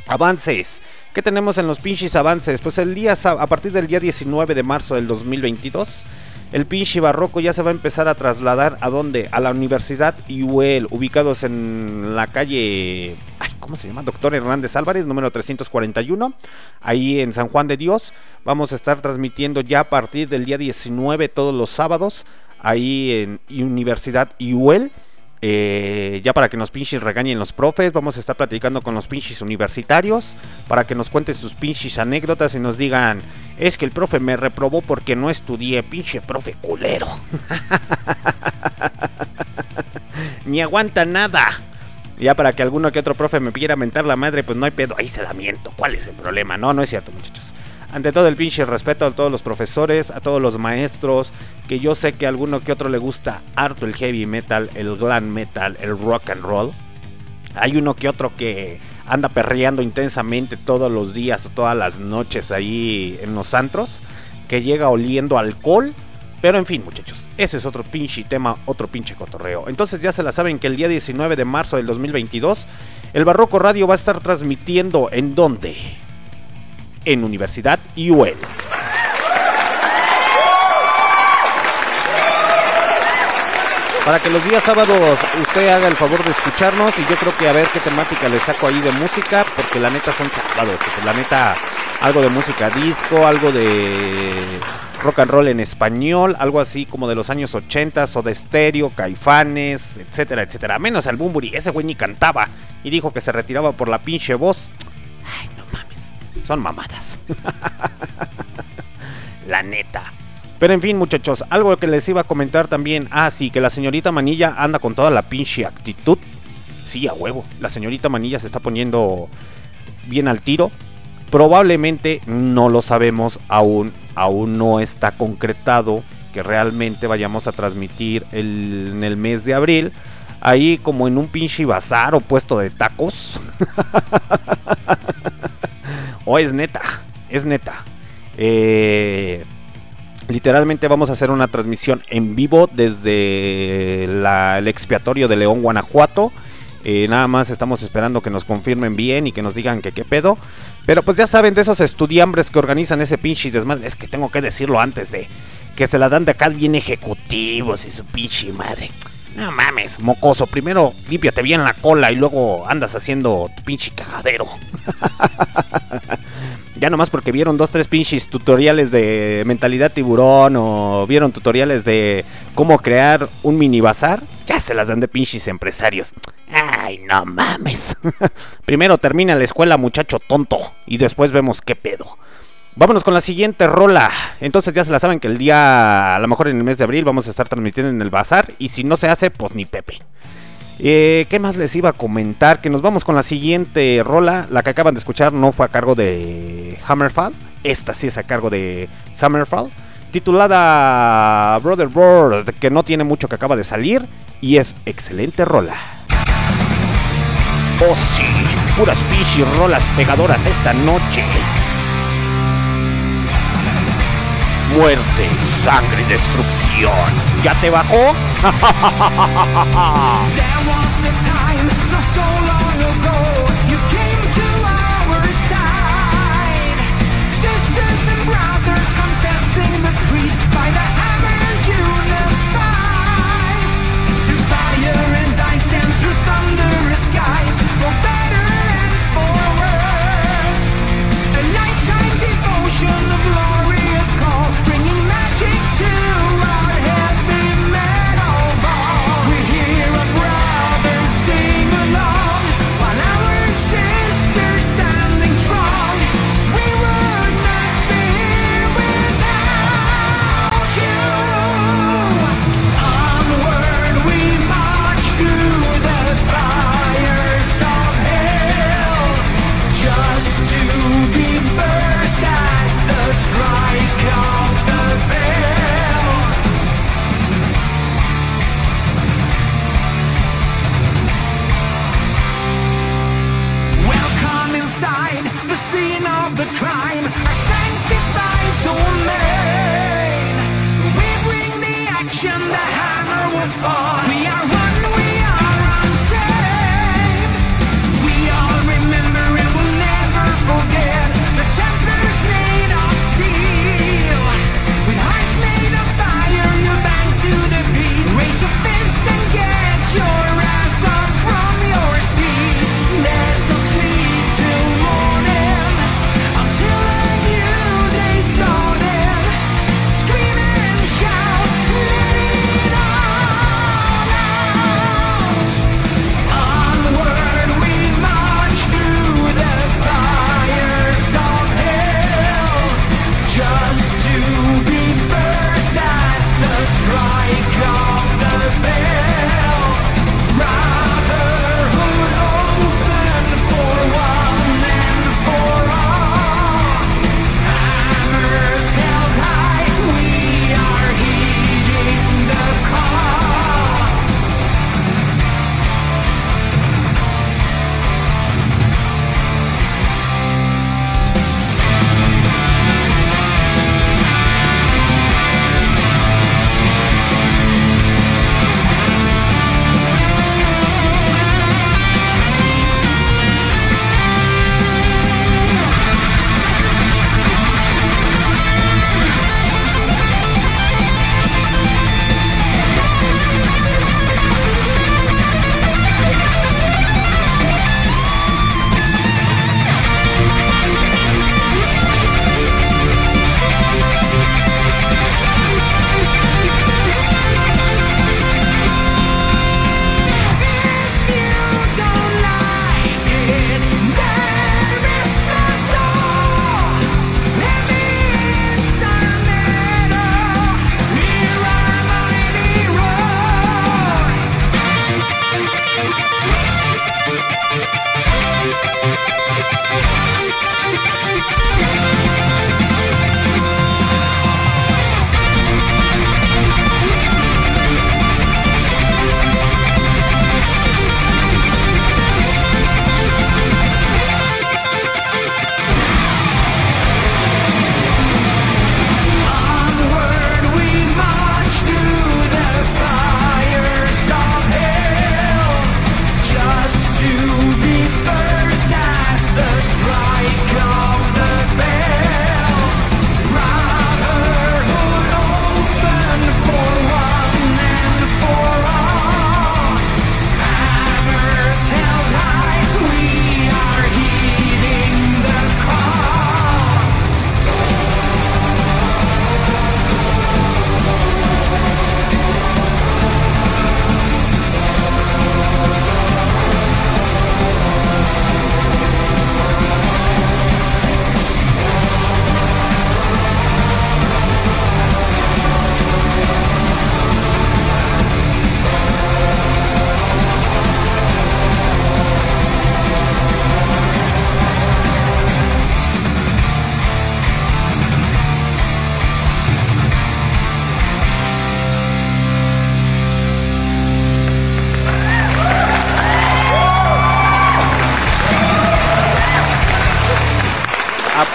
Avances. ¿Qué tenemos en los pinches avances? Pues el día a partir del día 19 de marzo del 2022, el pinche barroco ya se va a empezar a trasladar a dónde? A la Universidad UEL, ubicados en la calle, ay, ¿cómo se llama? Doctor Hernández Álvarez, número 341, ahí en San Juan de Dios. Vamos a estar transmitiendo ya a partir del día 19 todos los sábados ahí en Universidad UEL. Eh, ya para que nos pinches regañen los profes, vamos a estar platicando con los pinches universitarios para que nos cuenten sus pinches anécdotas y nos digan, es que el profe me reprobó porque no estudié, pinche profe culero. Ni aguanta nada. Ya para que alguno que otro profe me quiera mentar la madre, pues no hay pedo, ahí se la miento. ¿Cuál es el problema? No, no es cierto, muchachos. Ante todo el pinche respeto a todos los profesores, a todos los maestros, que yo sé que a alguno que otro le gusta harto el heavy metal, el glam metal, el rock and roll. Hay uno que otro que anda perreando intensamente todos los días o todas las noches ahí en los antros, que llega oliendo alcohol. Pero en fin, muchachos, ese es otro pinche tema, otro pinche cotorreo. Entonces ya se la saben que el día 19 de marzo del 2022, el Barroco Radio va a estar transmitiendo en dónde? En Universidad UL. Para que los días sábados usted haga el favor de escucharnos y yo creo que a ver qué temática le saco ahí de música, porque la neta son sábados, la neta algo de música disco, algo de rock and roll en español, algo así como de los años 80, o de estéreo, caifanes, etcétera, etcétera. Menos al Bumburi, ese güey ni cantaba y dijo que se retiraba por la pinche voz. Son mamadas. la neta. Pero en fin, muchachos, algo que les iba a comentar también. Ah, sí, que la señorita Manilla anda con toda la pinche actitud. Sí, a huevo. La señorita Manilla se está poniendo bien al tiro. Probablemente no lo sabemos aún. Aún no está concretado que realmente vayamos a transmitir el- en el mes de abril. Ahí como en un pinche bazar o puesto de tacos. o es neta, es neta. Eh, literalmente vamos a hacer una transmisión en vivo desde el expiatorio de León, Guanajuato. Eh, nada más estamos esperando que nos confirmen bien y que nos digan que qué pedo. Pero pues ya saben de esos estudiambres que organizan ese pinche desmadre. Es que tengo que decirlo antes de que se la dan de acá bien ejecutivos y su pinche madre. No mames, mocoso. Primero límpiate bien la cola y luego andas haciendo tu pinche cagadero. Ya nomás porque vieron dos, tres pinches tutoriales de mentalidad tiburón o vieron tutoriales de cómo crear un mini bazar, ya se las dan de pinches empresarios. Ay, no mames. Primero termina la escuela, muchacho tonto, y después vemos qué pedo. Vámonos con la siguiente rola. Entonces ya se la saben que el día, a lo mejor en el mes de abril, vamos a estar transmitiendo en el bazar. Y si no se hace, pues ni Pepe. Eh, ¿Qué más les iba a comentar? Que nos vamos con la siguiente rola. La que acaban de escuchar no fue a cargo de Hammerfall. Esta sí es a cargo de Hammerfall. Titulada Brother World, que no tiene mucho que acaba de salir. Y es excelente rola. Oh sí, puras pinches rolas pegadoras esta noche. Muerte, sangre y destrucción. ¿Ya te bajó?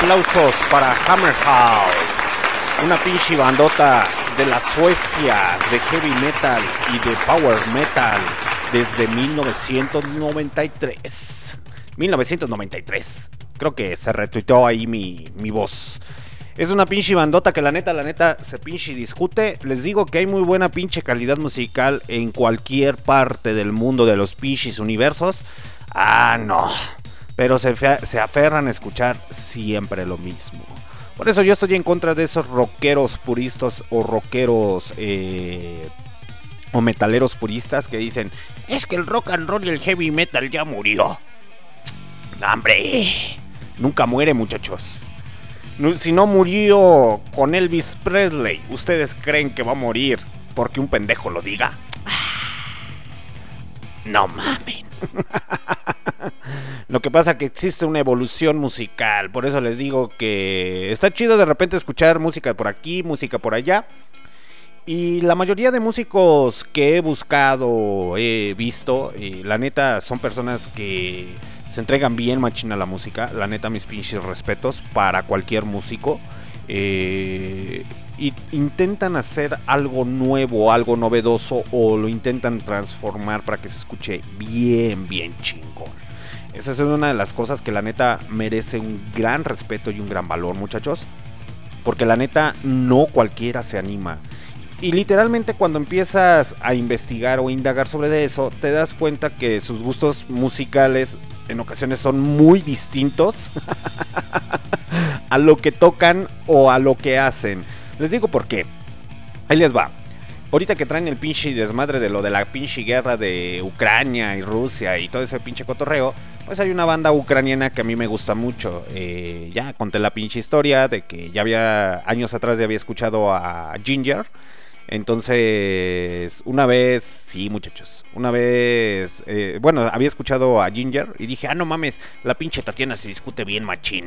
Aplausos para Hammerhouse, una pinche bandota de la Suecia de heavy metal y de power metal desde 1993. 1993. Creo que se retuiteó ahí mi, mi voz. Es una pinche bandota que la neta, la neta se pinche discute. Les digo que hay muy buena pinche calidad musical en cualquier parte del mundo de los pinches universos. Ah, no. Pero se, se aferran a escuchar siempre lo mismo. Por eso yo estoy en contra de esos rockeros puristas o rockeros eh, o metaleros puristas que dicen es que el rock and roll y el heavy metal ya murió. ¡Hombre! Nunca muere, muchachos. Si no murió con Elvis Presley, ¿ustedes creen que va a morir porque un pendejo lo diga? No mamen. Lo que pasa que existe una evolución musical, por eso les digo que está chido de repente escuchar música por aquí, música por allá. Y la mayoría de músicos que he buscado, he visto, la neta son personas que se entregan bien machina a la música. La neta, mis pinches respetos para cualquier músico. Eh, y intentan hacer algo nuevo, algo novedoso o lo intentan transformar para que se escuche bien, bien chingón. Esa es una de las cosas que la neta merece un gran respeto y un gran valor, muchachos. Porque la neta no cualquiera se anima. Y literalmente cuando empiezas a investigar o indagar sobre eso, te das cuenta que sus gustos musicales en ocasiones son muy distintos a lo que tocan o a lo que hacen. Les digo por qué. Ahí les va. Ahorita que traen el pinche desmadre de lo de la pinche guerra de Ucrania y Rusia y todo ese pinche cotorreo, pues hay una banda ucraniana que a mí me gusta mucho. Eh, ya conté la pinche historia de que ya había años atrás ya había escuchado a Ginger. Entonces, una vez, sí muchachos, una vez, eh, bueno, había escuchado a Ginger y dije, ah, no mames, la pinche Tatiana se discute bien machín.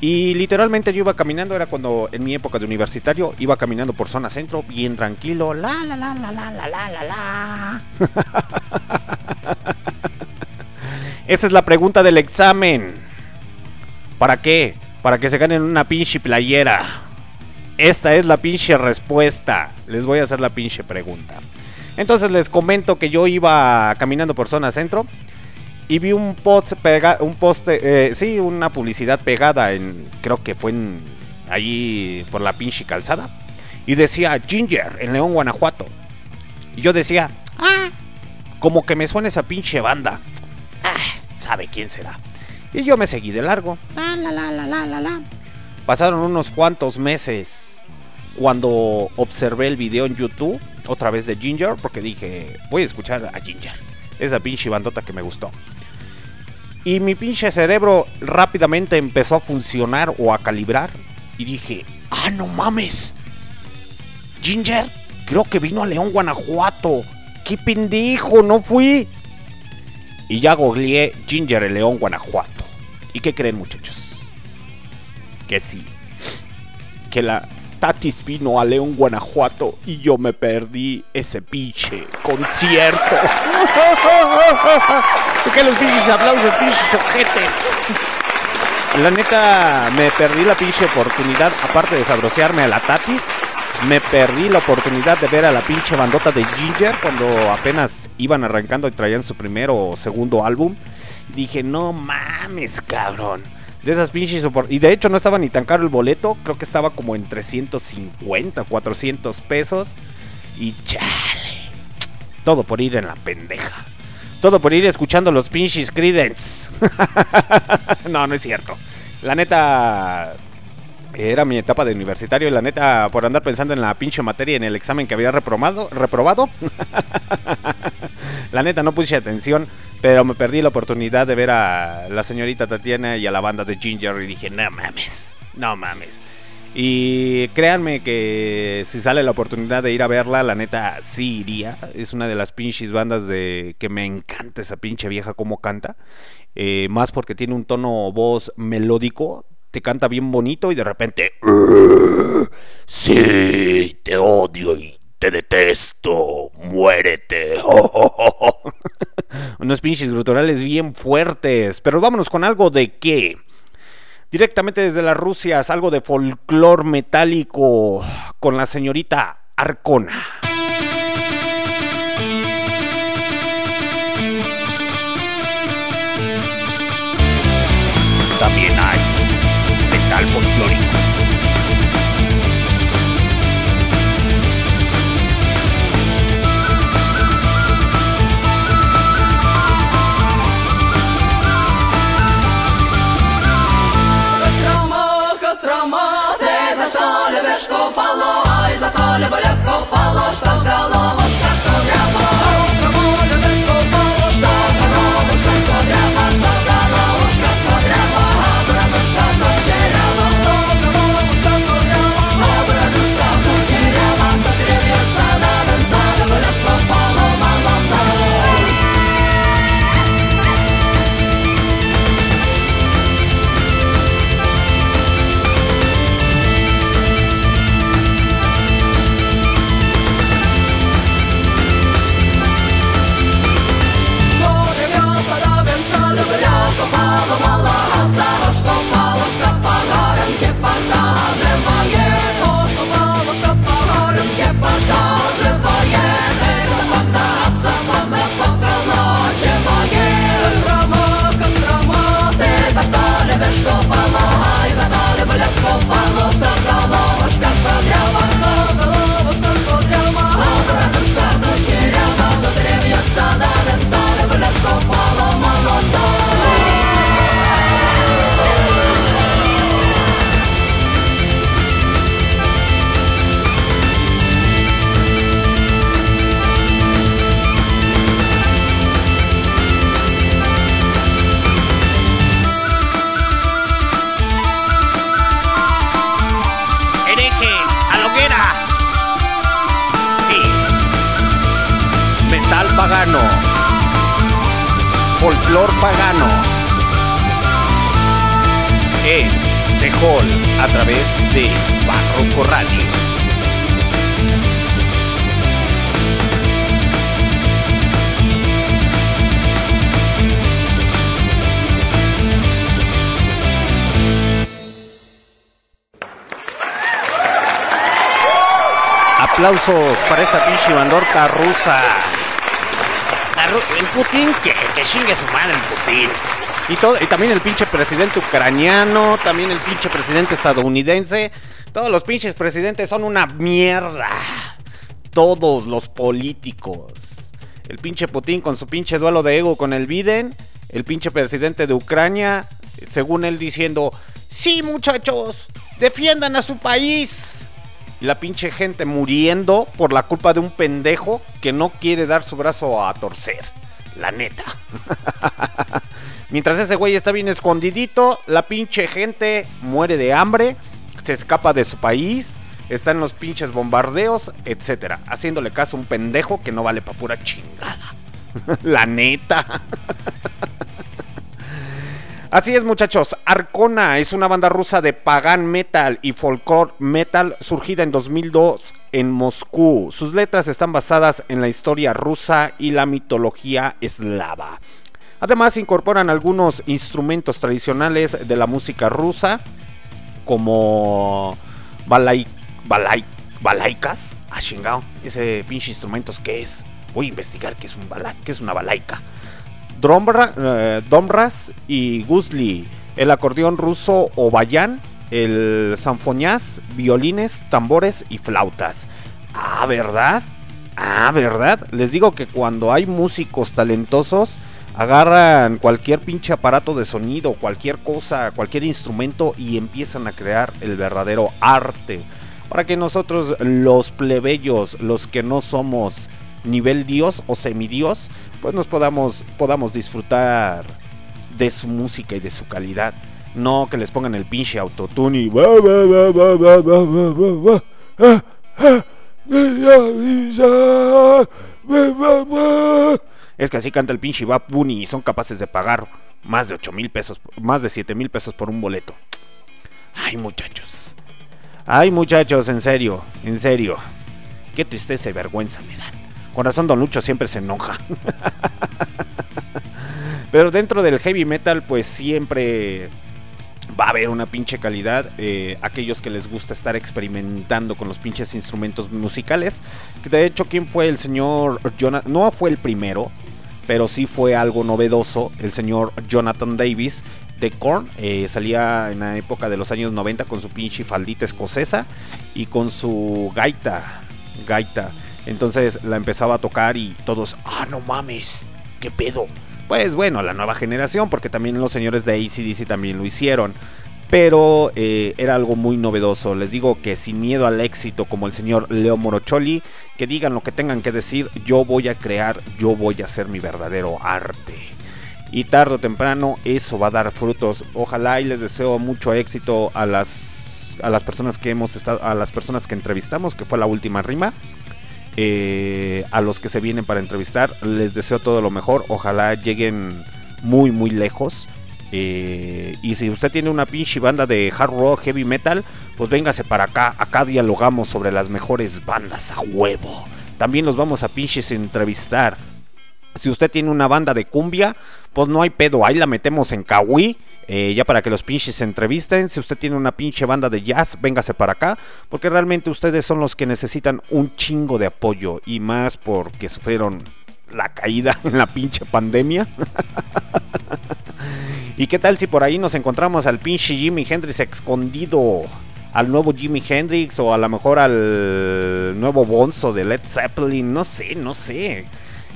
Y literalmente yo iba caminando, era cuando en mi época de universitario, iba caminando por zona centro, bien tranquilo, la la la la la la la la. Esa es la pregunta del examen. ¿Para qué? Para que se ganen una pinche playera. Esta es la pinche respuesta. Les voy a hacer la pinche pregunta. Entonces les comento que yo iba caminando por zona centro y vi un post pega, un poste, eh, sí, una publicidad pegada en, creo que fue en allí por la pinche calzada y decía Ginger en León, Guanajuato. Y yo decía, ah, como que me suena esa pinche banda. Ah, sabe quién será. Y yo me seguí de largo. La la la la la la la. Pasaron unos cuantos meses cuando observé el video en YouTube otra vez de Ginger porque dije, voy a escuchar a Ginger. Esa pinche bandota que me gustó. Y mi pinche cerebro rápidamente empezó a funcionar o a calibrar. Y dije, ah, no mames. Ginger, creo que vino a León, Guanajuato. ¡Qué pendejo! No fui. Y ya googleé Ginger el León, Guanajuato. ¿Y qué creen, muchachos? Que sí. Que la Tatis vino a León, Guanajuato y yo me perdí ese pinche concierto. que los pinches aplausos, pinches ojetes. La neta, me perdí la pinche oportunidad, aparte de sabrosearme a la Tatis, me perdí la oportunidad de ver a la pinche bandota de Ginger cuando apenas iban arrancando y traían su primer o segundo álbum. Dije, no mames, cabrón. De esas pinches Y de hecho no estaba ni tan caro el boleto, creo que estaba como en 350, 400 pesos. Y chale. Todo por ir en la pendeja. Todo por ir escuchando los pinches Credence. no, no es cierto. La neta, era mi etapa de universitario y la neta, por andar pensando en la pinche materia en el examen que había reprobado, reprobado la neta no puse atención, pero me perdí la oportunidad de ver a la señorita Tatiana y a la banda de Ginger y dije, no mames, no mames. Y créanme que si sale la oportunidad de ir a verla, la neta sí iría. Es una de las pinches bandas de que me encanta esa pinche vieja como canta. Eh, más porque tiene un tono voz melódico, te canta bien bonito y de repente... Sí, te odio y te detesto, muérete. Unos pinches gruturales bien fuertes. Pero vámonos con algo de qué. Directamente desde las Rusias, algo de folclor metálico con la señorita Arcona. También y también el pinche presidente ucraniano, también el pinche presidente estadounidense. Todos los pinches presidentes son una mierda. Todos los políticos. El pinche Putin con su pinche duelo de ego con el Biden. El pinche presidente de Ucrania, según él diciendo, sí muchachos, defiendan a su país. Y la pinche gente muriendo por la culpa de un pendejo que no quiere dar su brazo a torcer. La neta. Mientras ese güey está bien escondidito, la pinche gente muere de hambre, se escapa de su país, está en los pinches bombardeos, etcétera, haciéndole caso a un pendejo que no vale pa' pura chingada. la neta. Así es, muchachos. Arcona es una banda rusa de pagan metal y folklore metal surgida en 2002 en Moscú. Sus letras están basadas en la historia rusa y la mitología eslava. Además, incorporan algunos instrumentos tradicionales de la música rusa, como balai, balai, balaicas. Ah, chingado. Ese pinche instrumentos, ¿qué es? Voy a investigar qué es, un bala, qué es una balaica. Drombra- eh, y Guzli, el acordeón ruso o bayan, el sanfonias, violines, tambores y flautas. Ah, ¿verdad? Ah, ¿verdad? Les digo que cuando hay músicos talentosos, agarran cualquier pinche aparato de sonido, cualquier cosa, cualquier instrumento y empiezan a crear el verdadero arte. Para que nosotros, los plebeyos, los que no somos nivel dios o semidios, pues nos podamos, podamos disfrutar de su música y de su calidad. No que les pongan el pinche autotune y es que así canta el pinche Bad Bunny y son capaces de pagar más de 8 mil pesos, más de 7 mil pesos por un boleto. Ay muchachos, ay muchachos, en serio, en serio. Qué tristeza y vergüenza me dan. Con razón Don Lucho siempre se enoja. Pero dentro del heavy metal pues siempre va a haber una pinche calidad. Eh, aquellos que les gusta estar experimentando con los pinches instrumentos musicales. De hecho, ¿quién fue el señor Jonathan? No fue el primero pero sí fue algo novedoso. El señor Jonathan Davis de Korn. eh, salía en la época de los años 90 con su pinche faldita escocesa y con su gaita. Gaita. Entonces la empezaba a tocar y todos, ah, no mames, qué pedo. Pues bueno, la nueva generación, porque también los señores de ACDC también lo hicieron. Pero eh, era algo muy novedoso. Les digo que sin miedo al éxito, como el señor Leo Morocholi, que digan lo que tengan que decir, yo voy a crear, yo voy a hacer mi verdadero arte. Y tarde o temprano eso va a dar frutos. Ojalá y les deseo mucho éxito a las a las personas que hemos estado, a las personas que entrevistamos, que fue la última rima. Eh, a los que se vienen para entrevistar, les deseo todo lo mejor. Ojalá lleguen muy, muy lejos. Eh, y si usted tiene una pinche banda de hard rock, heavy metal, pues véngase para acá. Acá dialogamos sobre las mejores bandas a huevo. También los vamos a pinches entrevistar. Si usted tiene una banda de cumbia, pues no hay pedo, ahí la metemos en Kawi. eh, ya para que los pinches se entrevisten. Si usted tiene una pinche banda de jazz, véngase para acá. Porque realmente ustedes son los que necesitan un chingo de apoyo. Y más porque sufrieron la caída en la pinche pandemia. ¿Y qué tal si por ahí nos encontramos al pinche Jimi Hendrix escondido? Al nuevo Jimi Hendrix o a lo mejor al nuevo Bonzo de Led Zeppelin. No sé, no sé.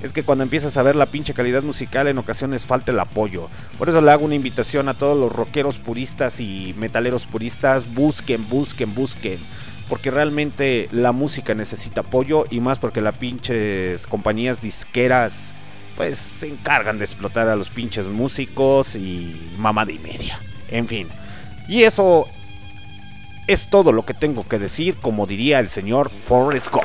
Es que cuando empiezas a ver la pinche calidad musical en ocasiones falta el apoyo. Por eso le hago una invitación a todos los rockeros puristas y metaleros puristas. Busquen, busquen, busquen. Porque realmente la música necesita apoyo y más porque las pinches compañías disqueras pues se encargan de explotar a los pinches músicos y mamada y media. En fin. Y eso es todo lo que tengo que decir, como diría el señor Forrest Gump.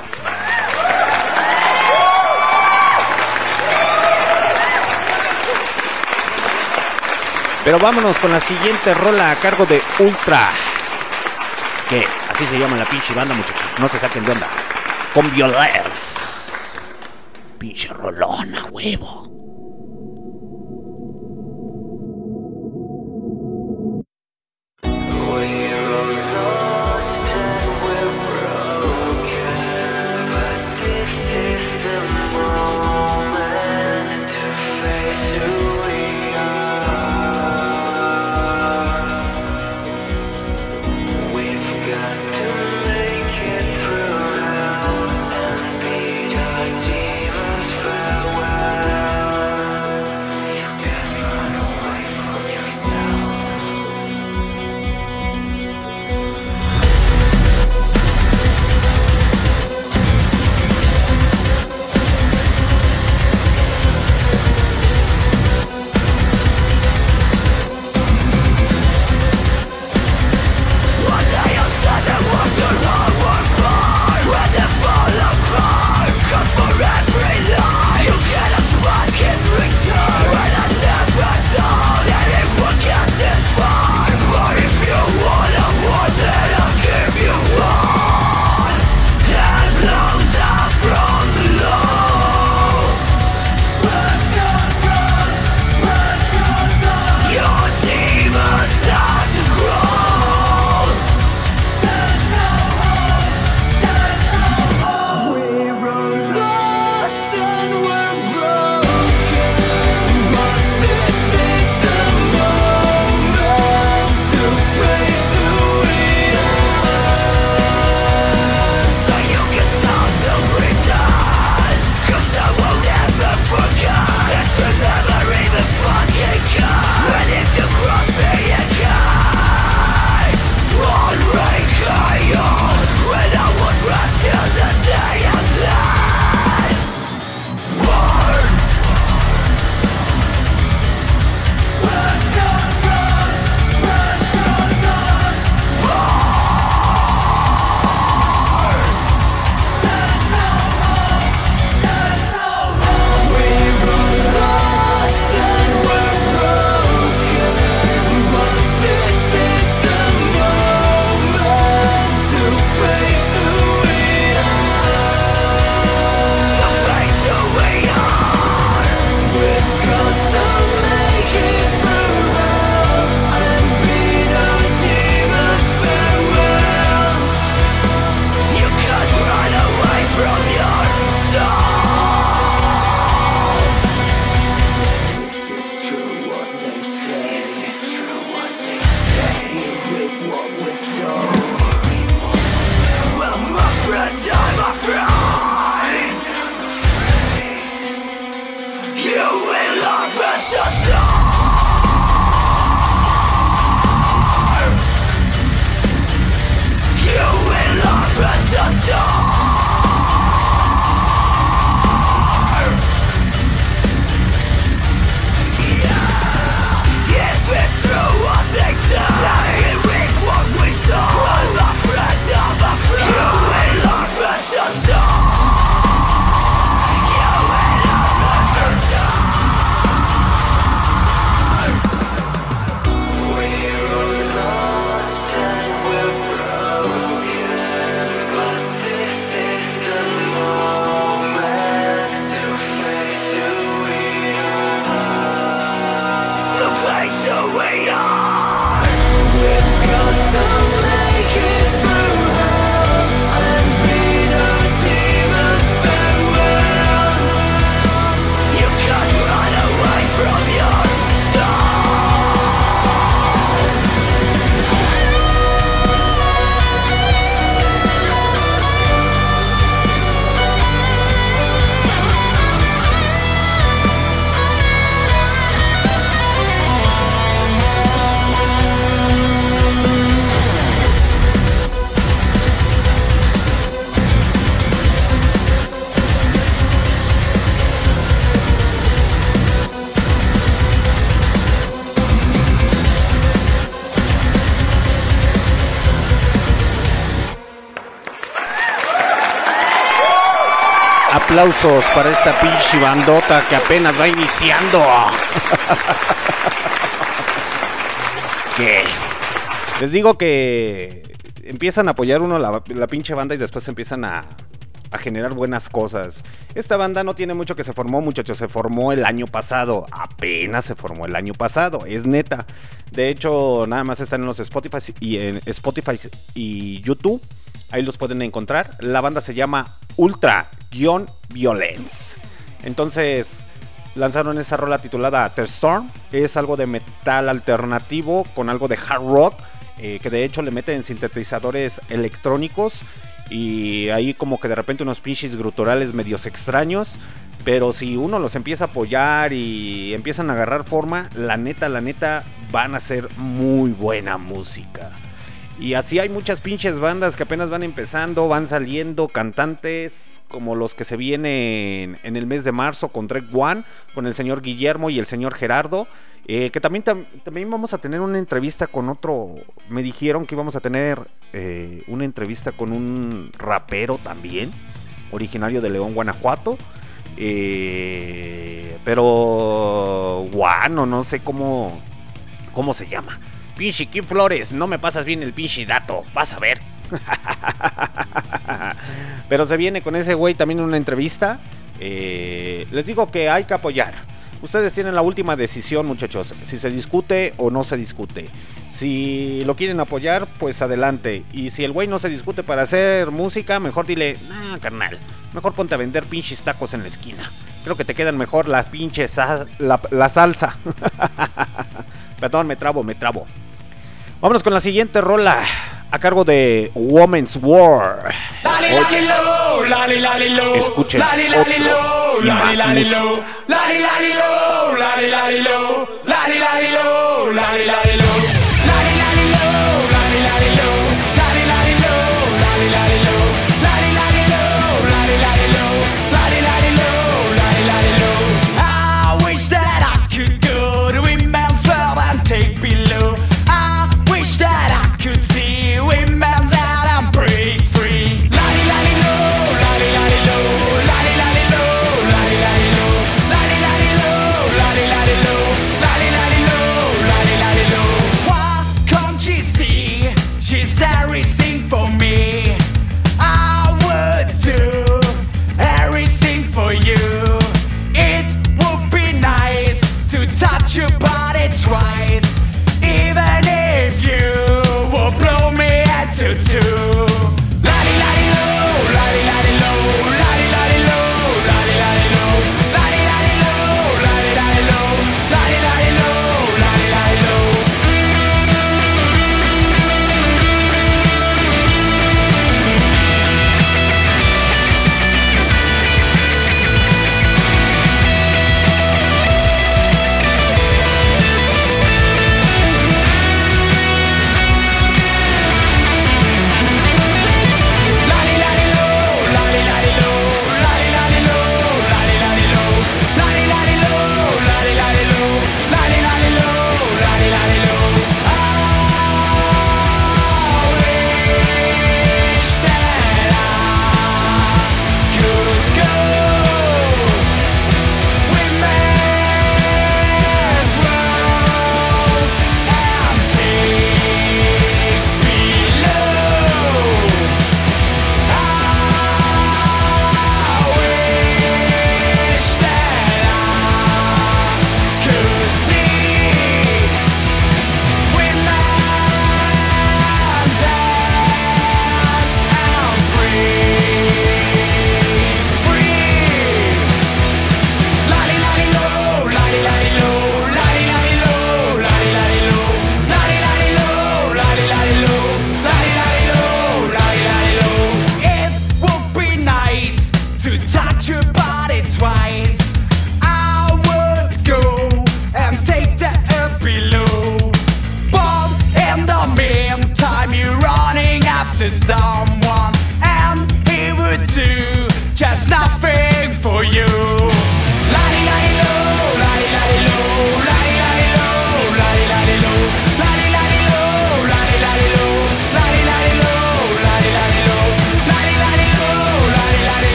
Pero vámonos con la siguiente rola a cargo de Ultra. Que así se llama la pinche banda, muchachos. No se saquen de onda. Con Violence. Pinche rolona, huevo. Aplausos para esta pinche bandota que apenas va iniciando. ¿Qué? Les digo que empiezan a apoyar uno la, la pinche banda y después empiezan a, a generar buenas cosas. Esta banda no tiene mucho que se formó, muchachos. Se formó el año pasado. Apenas se formó el año pasado. Es neta. De hecho, nada más están en los Spotify y en Spotify y YouTube. Ahí los pueden encontrar. La banda se llama Ultra-Violence. Entonces, lanzaron esa rola titulada The Storm. Es algo de metal alternativo con algo de hard rock. eh, que de hecho le meten sintetizadores electrónicos. Y ahí como que de repente unos pinches gruturales medios extraños. Pero si uno los empieza a apoyar y empiezan a agarrar forma, la neta, la neta, van a ser muy buena música. Y así hay muchas pinches bandas que apenas van empezando, van saliendo, cantantes como los que se vienen en el mes de marzo con Drake One, con el señor Guillermo y el señor Gerardo. eh, que también, tam- también vamos a tener una entrevista con otro. Me dijeron que íbamos a tener eh, una entrevista con un rapero también, originario de León, Guanajuato. eh, pero, guano, no sé cómo, cómo se llama. Pinche Kim Flores, no me pasas bien el pinche dato, vas a ver. Pero se viene con ese güey también una entrevista. Eh, les digo que hay que apoyar. Ustedes tienen la última decisión, muchachos. Si se discute o no se discute. Si lo quieren apoyar, pues adelante. Y si el güey no se discute para hacer música, mejor dile, nah, carnal. Mejor ponte a vender pinches tacos en la esquina. Creo que te quedan mejor las pinches la, la salsa. Perdón, me trabo, me trabo. Vámonos con la siguiente rola a cargo de Women's War. Escuchen otro y más música.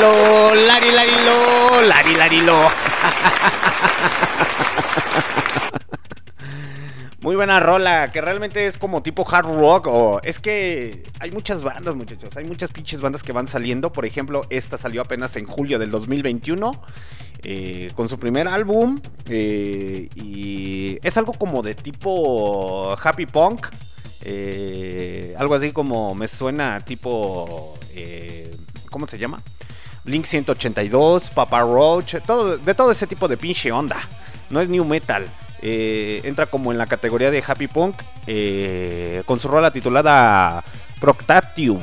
Lari, lari, lo, lari, lari, lo. Muy buena rola, que realmente es como tipo hard rock o es que hay muchas bandas, muchachos, hay muchas pinches bandas que van saliendo, por ejemplo, esta salió apenas en julio del 2021 eh, con su primer álbum eh, y es algo como de tipo happy punk, eh, algo así como me suena tipo, ¿cómo se llama? Blink 182, Papa Roach, todo, de todo ese tipo de pinche onda. No es new metal. eh, entra como en la categoría de happy punk eh, con su rola titulada Proctatium.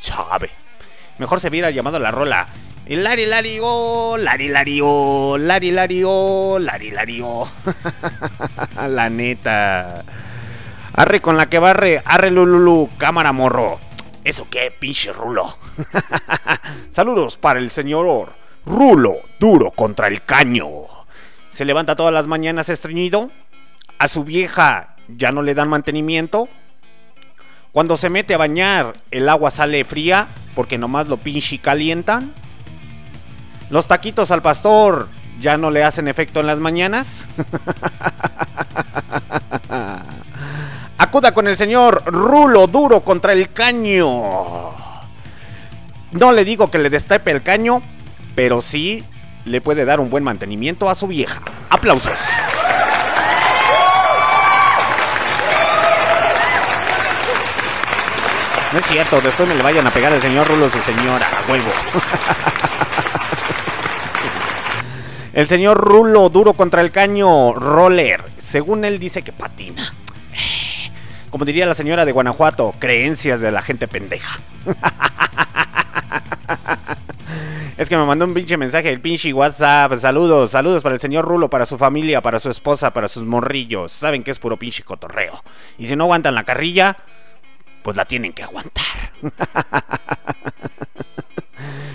Sabe. Mejor se hubiera llamado la rola. El Lari Lari oh, Lari Lari oh, Lari Lari oh, Lari Lari oh. La neta. Arre con la que barre, arre lululu, cámara morro. ¿Eso qué, pinche rulo? Saludos para el señor Rulo, duro contra el caño. Se levanta todas las mañanas estreñido. A su vieja ya no le dan mantenimiento. Cuando se mete a bañar, el agua sale fría porque nomás lo pinche calientan. Los taquitos al pastor ya no le hacen efecto en las mañanas. Acuda con el señor Rulo duro contra el caño. No le digo que le destape el caño, pero sí le puede dar un buen mantenimiento a su vieja. Aplausos. No es cierto, después me le vayan a pegar al señor Rulo su señora, a huevo. El señor Rulo duro contra el caño roller. Según él dice que patina. Como diría la señora de Guanajuato, creencias de la gente pendeja. Es que me mandó un pinche mensaje el pinche WhatsApp. Saludos, saludos para el señor Rulo, para su familia, para su esposa, para sus morrillos. Saben que es puro pinche cotorreo. Y si no aguantan la carrilla, pues la tienen que aguantar.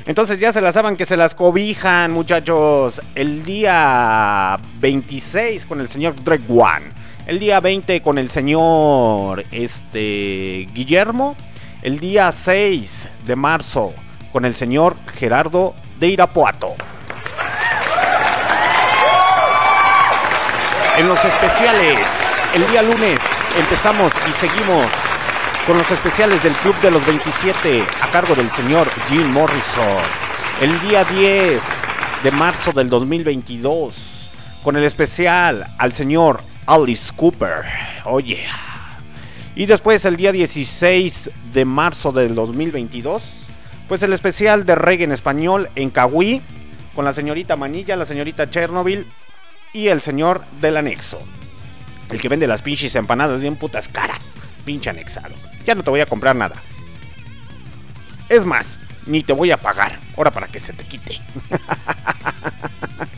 Entonces ya se las saben que se las cobijan, muchachos. El día 26 con el señor Drake One. El día 20 con el señor este Guillermo. El día 6 de marzo con el señor Gerardo de Irapuato. En los especiales, el día lunes empezamos y seguimos con los especiales del Club de los 27 a cargo del señor Jim Morrison. El día 10 de marzo del 2022 con el especial al señor Alice Cooper. Oye. Y después el día 16 de marzo del 2022, pues el especial de reggae en español en Cahuí con la señorita Manilla, la señorita Chernobyl y el señor del anexo. El que vende las pinches empanadas bien putas caras. Pinche anexado. Ya no te voy a comprar nada. Es más, ni te voy a pagar. Ahora para que se te quite.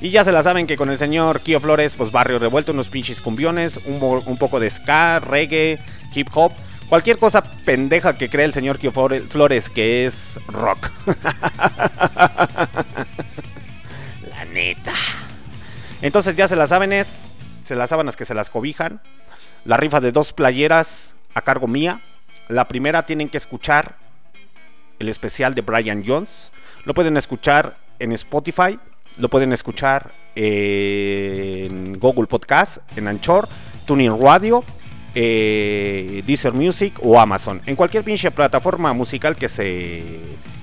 y ya se la saben que con el señor Kio Flores, pues barrio revuelto, unos pinches cumbiones, un, un poco de ska, reggae, hip hop. Cualquier cosa pendeja que cree el señor Kio Flore- Flores que es rock. la neta. Entonces ya se las saben es, se las sábanas que se las cobijan. La rifa de dos playeras a cargo mía. La primera tienen que escuchar el especial de Brian Jones. Lo pueden escuchar en Spotify. Lo pueden escuchar en Google Podcast, en Anchor, Tuning Radio, eh, Deezer Music o Amazon. En cualquier pinche plataforma musical que se,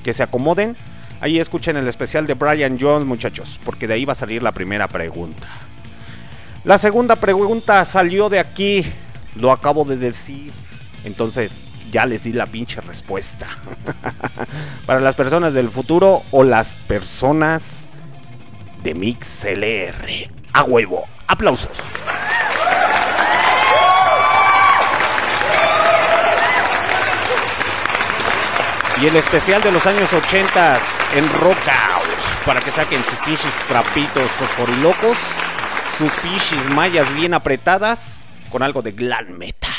que se acomoden. Ahí escuchen el especial de Brian Jones, muchachos, porque de ahí va a salir la primera pregunta. La segunda pregunta salió de aquí, lo acabo de decir. Entonces, ya les di la pinche respuesta. Para las personas del futuro o las personas de MixLR. A huevo. Aplausos. Y el especial de los años 80 en Roca. Para que saquen sus pinches trapitos fosforilocos. Sus pinches mallas bien apretadas. Con algo de glam metal.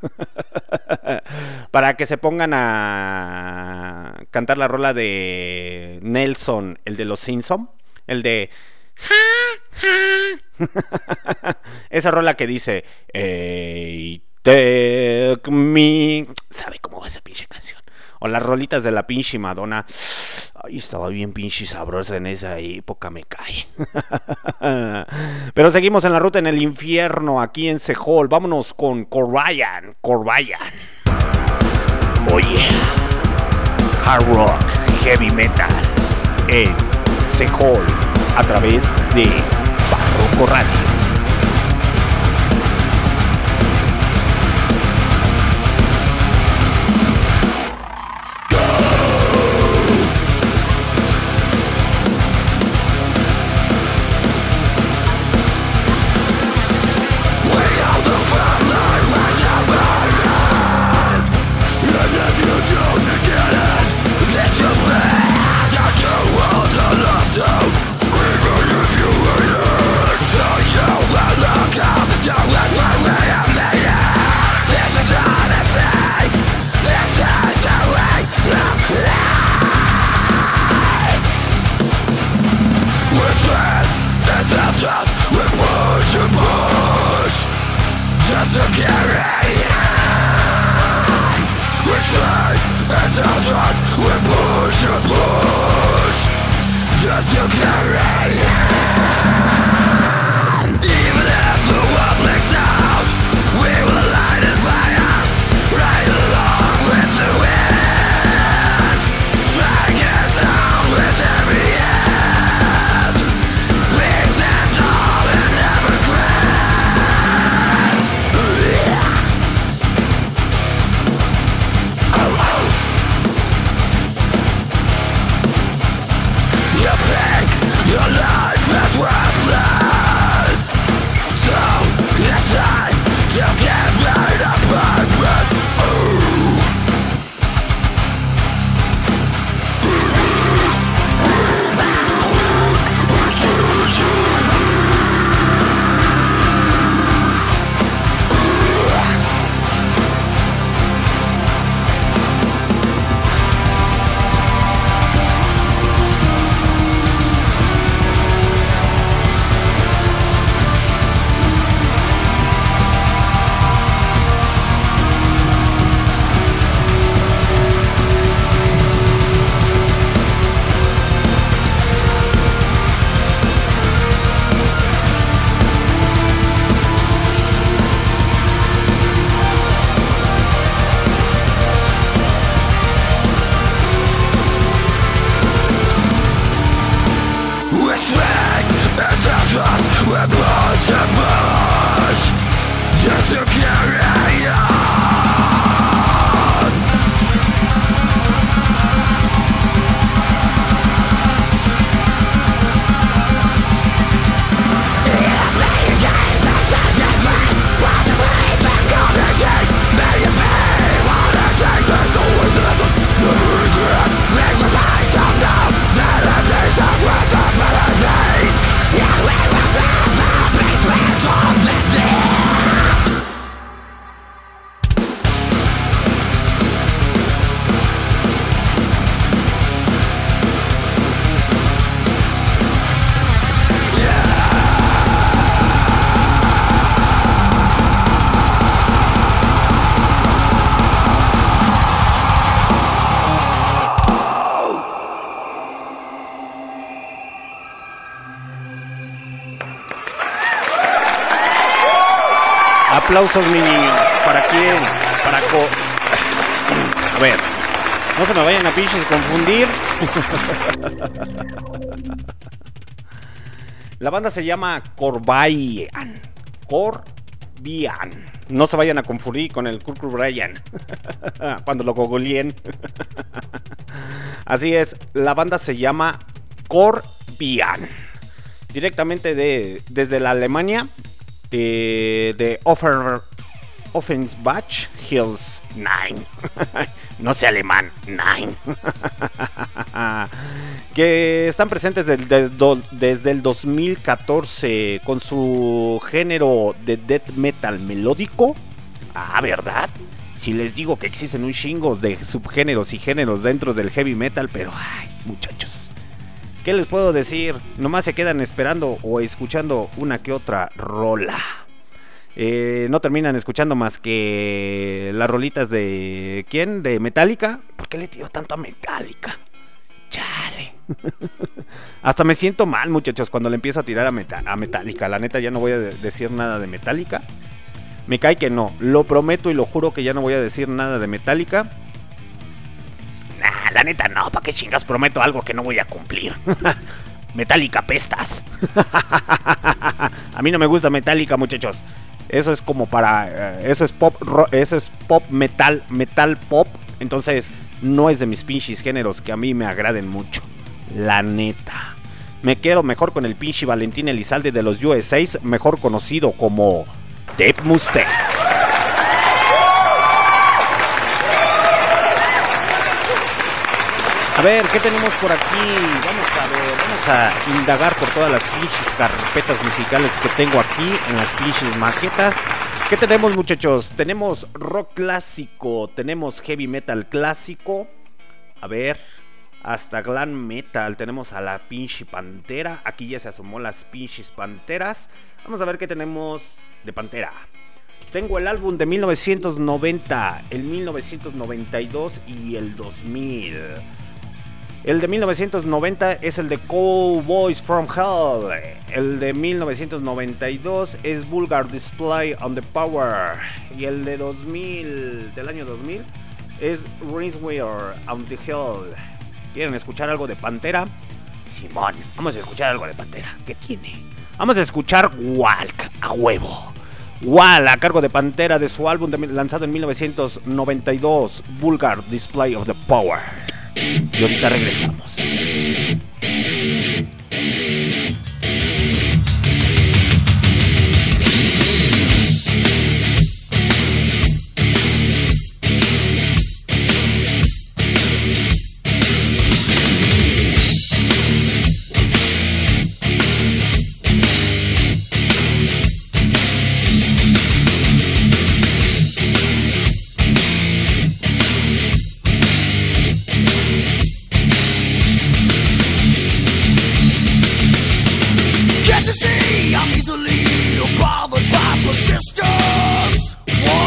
Para que se pongan a cantar la rola de Nelson, el de los Simpson. El de... Esa rola que dice... Hey, take me... ¿Sabe cómo va esa pinche canción? O las rolitas de la pinche Madonna. Ay, estaba bien pinche sabrosa en esa época, me cae. Pero seguimos en la ruta en el infierno, aquí en Sehol. Vámonos con Corbayan, Corbayan. Oye, hard rock, heavy metal, en Sehol, a través de Barroco Radio. Aplausos, mis. ¿Para quién? Para co... A ver, no se me vayan a pinches confundir. La banda se llama Corbayan. Corbian. No se vayan a confundir con el Kurt Brian. Cuando lo googleen. Así es, la banda se llama Corbian. Directamente de, desde la Alemania. Eh, de Offer, Offenbach Hills 9. no sé alemán, 9. que están presentes do- desde el 2014 con su género de death metal melódico. Ah, ¿verdad? Si les digo que existen un chingo de subgéneros y géneros dentro del heavy metal, pero ay, muchachos. ¿Qué les puedo decir? Nomás se quedan esperando o escuchando una que otra rola. eh, no terminan escuchando más que las rolitas de quién, de Metallica. ¿Por qué le tiro tanto a Metallica? Chale. Hasta me siento mal, muchachos, cuando le empiezo a tirar a, a Metallica. La neta, ya no voy a de- decir nada de Metallica. Me cae que no. Lo prometo y lo juro que ya no voy a decir nada de Metallica. Nah, la neta no. ¿Para qué chingas prometo algo que no voy a cumplir? Metallica pestas. a mí no me gusta Metallica, muchachos. Eso es como para. eh, eso es pop. ro- eso es pop metal. Metal pop. Entonces, no es de mis pinches géneros que a mí me agraden mucho. La neta. Me quedo mejor con el pinche Valentín Elizalde de los USA, mejor conocido como Dave Mustaine. A ver, ¿qué tenemos por aquí? Vamos a ver, vamos a indagar por todas las pinches carpetas musicales que tengo aquí en las pinches maquetas. ¿Qué tenemos muchachos? Tenemos rock clásico, tenemos heavy metal clásico. A ver, hasta glam metal. Tenemos a la pinche pantera. Aquí ya se asomó las pinches panteras. Vamos a ver qué tenemos de pantera. Tengo el álbum de 1990, el 1992 y el 2000. El de 1990 es el de Cowboys from Hell. El de 1992 es Vulgar Display on the Power. Y el de 2000, del año 2000, es Rinswear on the Hill. ¿Quieren escuchar algo de Pantera? Simón, vamos a escuchar algo de Pantera. ¿Qué tiene? Vamos a escuchar Walk a huevo. Wal a cargo de Pantera de su álbum de- lanzado en 1992, Vulgar Display of the Power. Y ahorita regresamos.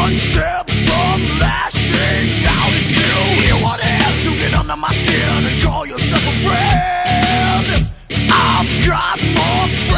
one step from lashing Now that you. You want to have to get under my skin and call yourself a friend. I've got more.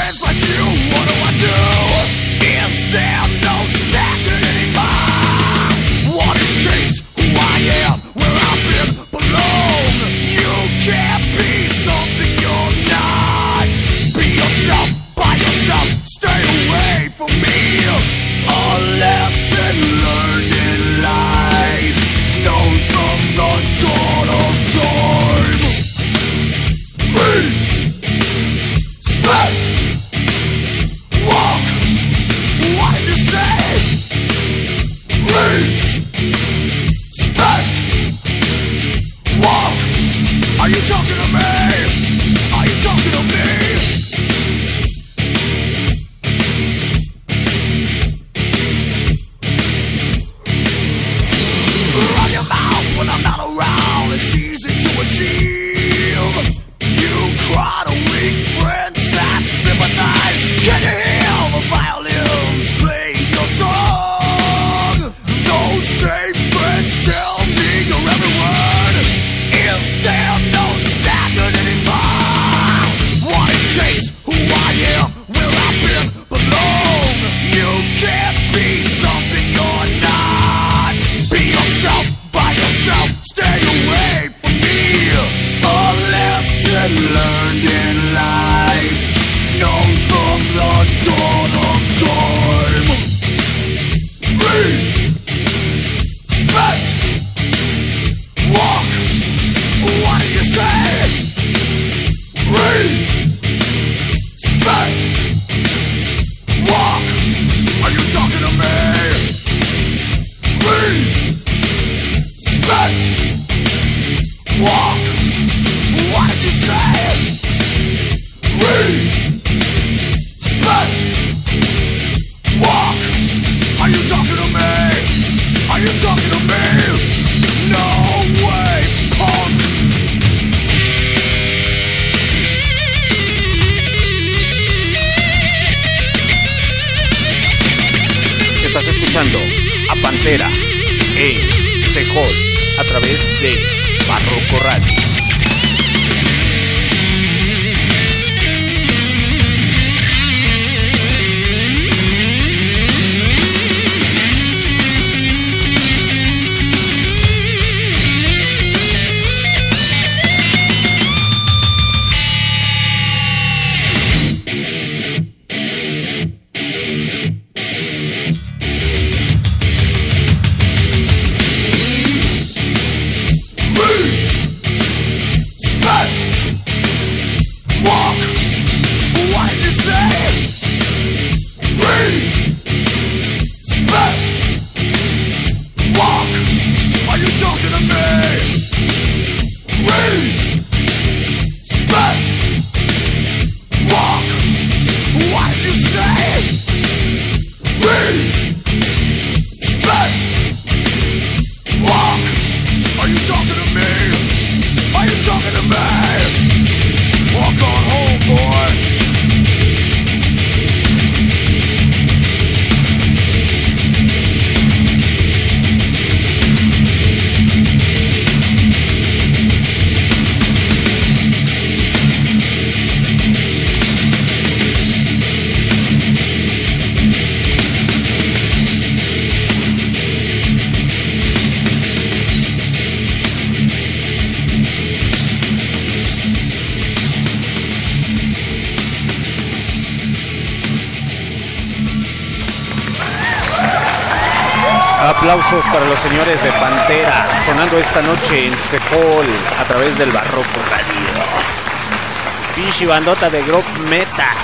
Bandota de Grove Metal.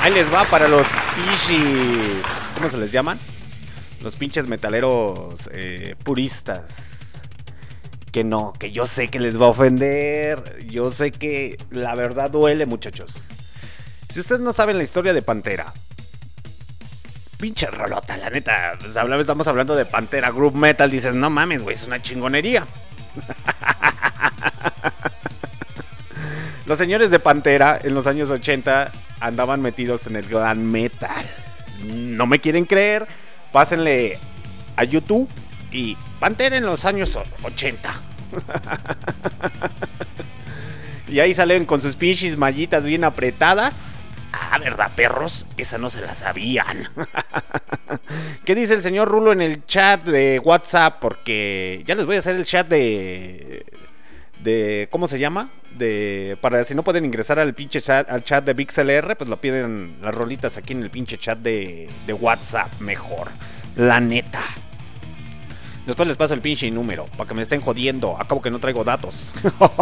Ahí les va para los pinches. ¿Cómo se les llaman? Los pinches metaleros eh, puristas. Que no, que yo sé que les va a ofender. Yo sé que la verdad duele, muchachos. Si ustedes no saben la historia de Pantera, pinche rolota, la neta. estamos hablando de Pantera Group Metal. Dices, no mames, güey, es una chingonería. Los señores de Pantera en los años 80 andaban metidos en el gran metal. No me quieren creer, pásenle a YouTube y Pantera en los años 80. y ahí salen con sus pinches mallitas bien apretadas. Ah, ¿verdad, perros? Esa no se la sabían. ¿Qué dice el señor Rulo en el chat de WhatsApp? Porque ya les voy a hacer el chat de. de ¿Cómo se llama? Para si no pueden ingresar al pinche chat, al chat de VixLR, pues lo piden las rolitas aquí en el pinche chat de, de WhatsApp mejor. La neta. Después les paso el pinche número, para que me estén jodiendo. Acabo que no traigo datos.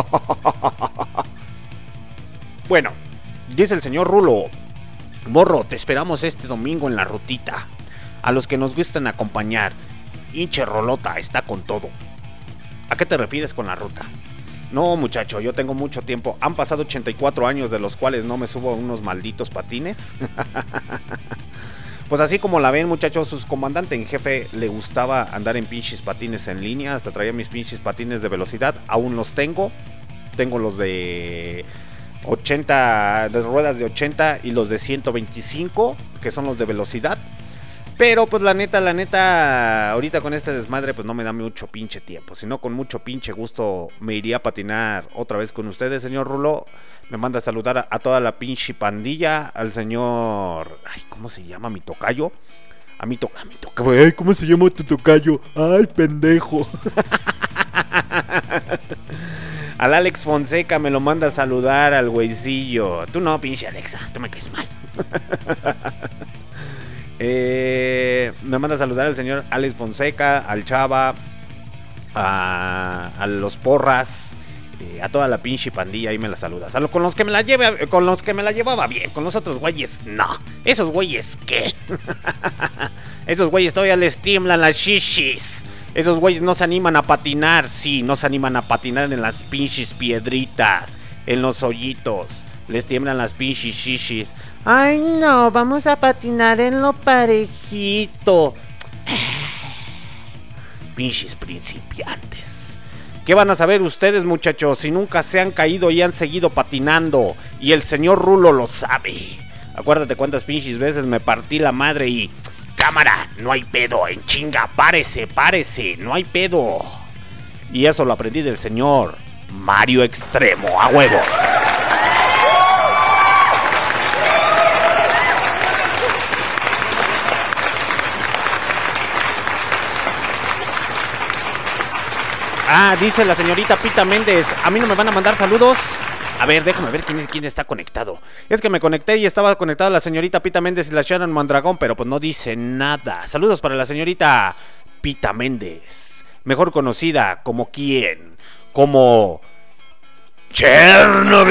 bueno, dice el señor Rulo. Morro, te esperamos este domingo en la rutita. A los que nos gustan acompañar. Hinche Rolota está con todo. ¿A qué te refieres con la ruta? No, muchacho, yo tengo mucho tiempo. Han pasado 84 años de los cuales no me subo a unos malditos patines. pues así como la ven, muchachos, sus comandante en jefe le gustaba andar en pinches patines en línea. Hasta traía mis pinches patines de velocidad. Aún los tengo. Tengo los de 80, de ruedas de 80 y los de 125, que son los de velocidad. Pero pues la neta, la neta, ahorita con este desmadre pues no me da mucho pinche tiempo. Si no, con mucho pinche gusto me iría a patinar otra vez con ustedes, señor Rulo. Me manda a saludar a, a toda la pinche pandilla, al señor... Ay, ¿cómo se llama mi tocayo? A mi, to, a mi tocayo. Ay, ¿cómo se llama tu tocayo? Ay, pendejo. Al Alex Fonseca me lo manda a saludar al güeycillo. Tú no, pinche Alexa, tú me caes mal. Eh, me manda a saludar al señor Alex Fonseca, al Chava, a, a los Porras, eh, a toda la pinche pandilla. Ahí me la saludas. A con los que me la lleve, con los que me la llevaba bien, con los otros güeyes, no. Esos güeyes, ¿qué? Esos güeyes todavía les tiemblan las shishis. Esos güeyes no se animan a patinar, sí, no se animan a patinar en las pinches piedritas, en los hoyitos. Les tiemblan las pinches shishis. Ay, no, vamos a patinar en lo parejito. Pinches principiantes. ¿Qué van a saber ustedes, muchachos, si nunca se han caído y han seguido patinando? Y el señor Rulo lo sabe. Acuérdate cuántas pinches veces me partí la madre y cámara, no hay pedo, en chinga, párese, párese, no hay pedo. Y eso lo aprendí del señor Mario Extremo, a huevo. Ah, dice la señorita Pita Méndez. A mí no me van a mandar saludos. A ver, déjame ver quién, quién está conectado. Es que me conecté y estaba conectada la señorita Pita Méndez y la Sharon Mondragón, pero pues no dice nada. Saludos para la señorita Pita Méndez. Mejor conocida como quién? Como Chernobyl.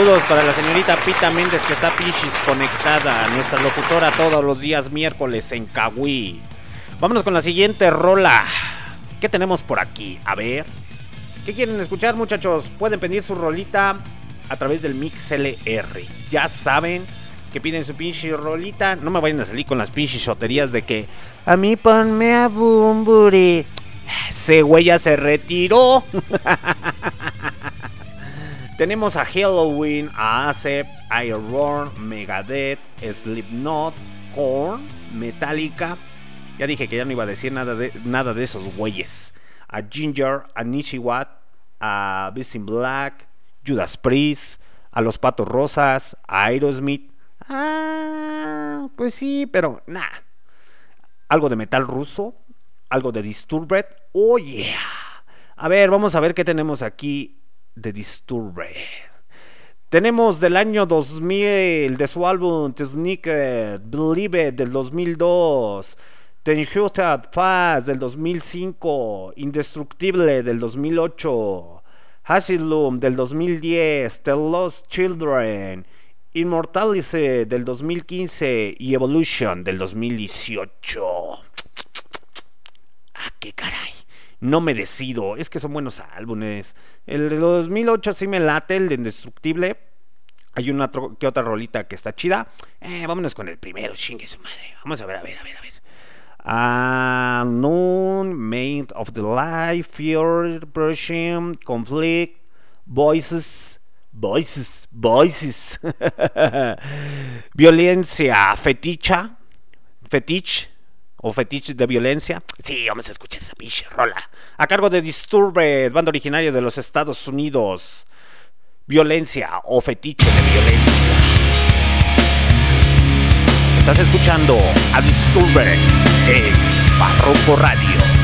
Saludos para la señorita Pita Méndez que está pinches conectada, nuestra locutora todos los días miércoles en Cahuí. Vámonos con la siguiente rola. ¿Qué tenemos por aquí? A ver. ¿Qué quieren escuchar muchachos? Pueden pedir su rolita a través del Mix LR. Ya saben que piden su pinche rolita. No me vayan a salir con las pinches choterías de que a mí ponme a Bumburi. Ese güey se retiró. Tenemos a Halloween, a Acep, Iron, Megadeth, Slipknot, Korn, Metallica. Ya dije que ya no iba a decir nada de, nada de esos güeyes. A Ginger, a Nishiwat, a Beast Black, Judas Priest, a Los Patos Rosas, a Aerosmith. Ah, pues sí, pero nada. Algo de metal ruso, algo de Disturbed. Oh yeah. A ver, vamos a ver qué tenemos aquí de Disturbed. Tenemos del año 2000 de su álbum The Sneaker, Believe It del 2002, The Inhusted Fast del 2005, Indestructible del 2008, Asylum del 2010, The Lost Children, Immortality del 2015 y Evolution del 2018. Ah, qué caray. No me decido. Es que son buenos álbumes. El de 2008 sí me late, el de Indestructible. Hay una que otra rolita que está chida. Eh, vámonos con el primero, chingue su madre. Vamos a ver, a ver, a ver, a ver. Ah, Noon, Made of the Life, Fear, Brushing, Conflict, Voices, Voices, Voices. Violencia, feticha, fetich o fetiche de violencia. Sí, vamos a escuchar esa pinche rola. A cargo de Disturbed, banda originaria de los Estados Unidos. Violencia o fetiche de violencia. Estás escuchando a Disturbed en Barroco Radio.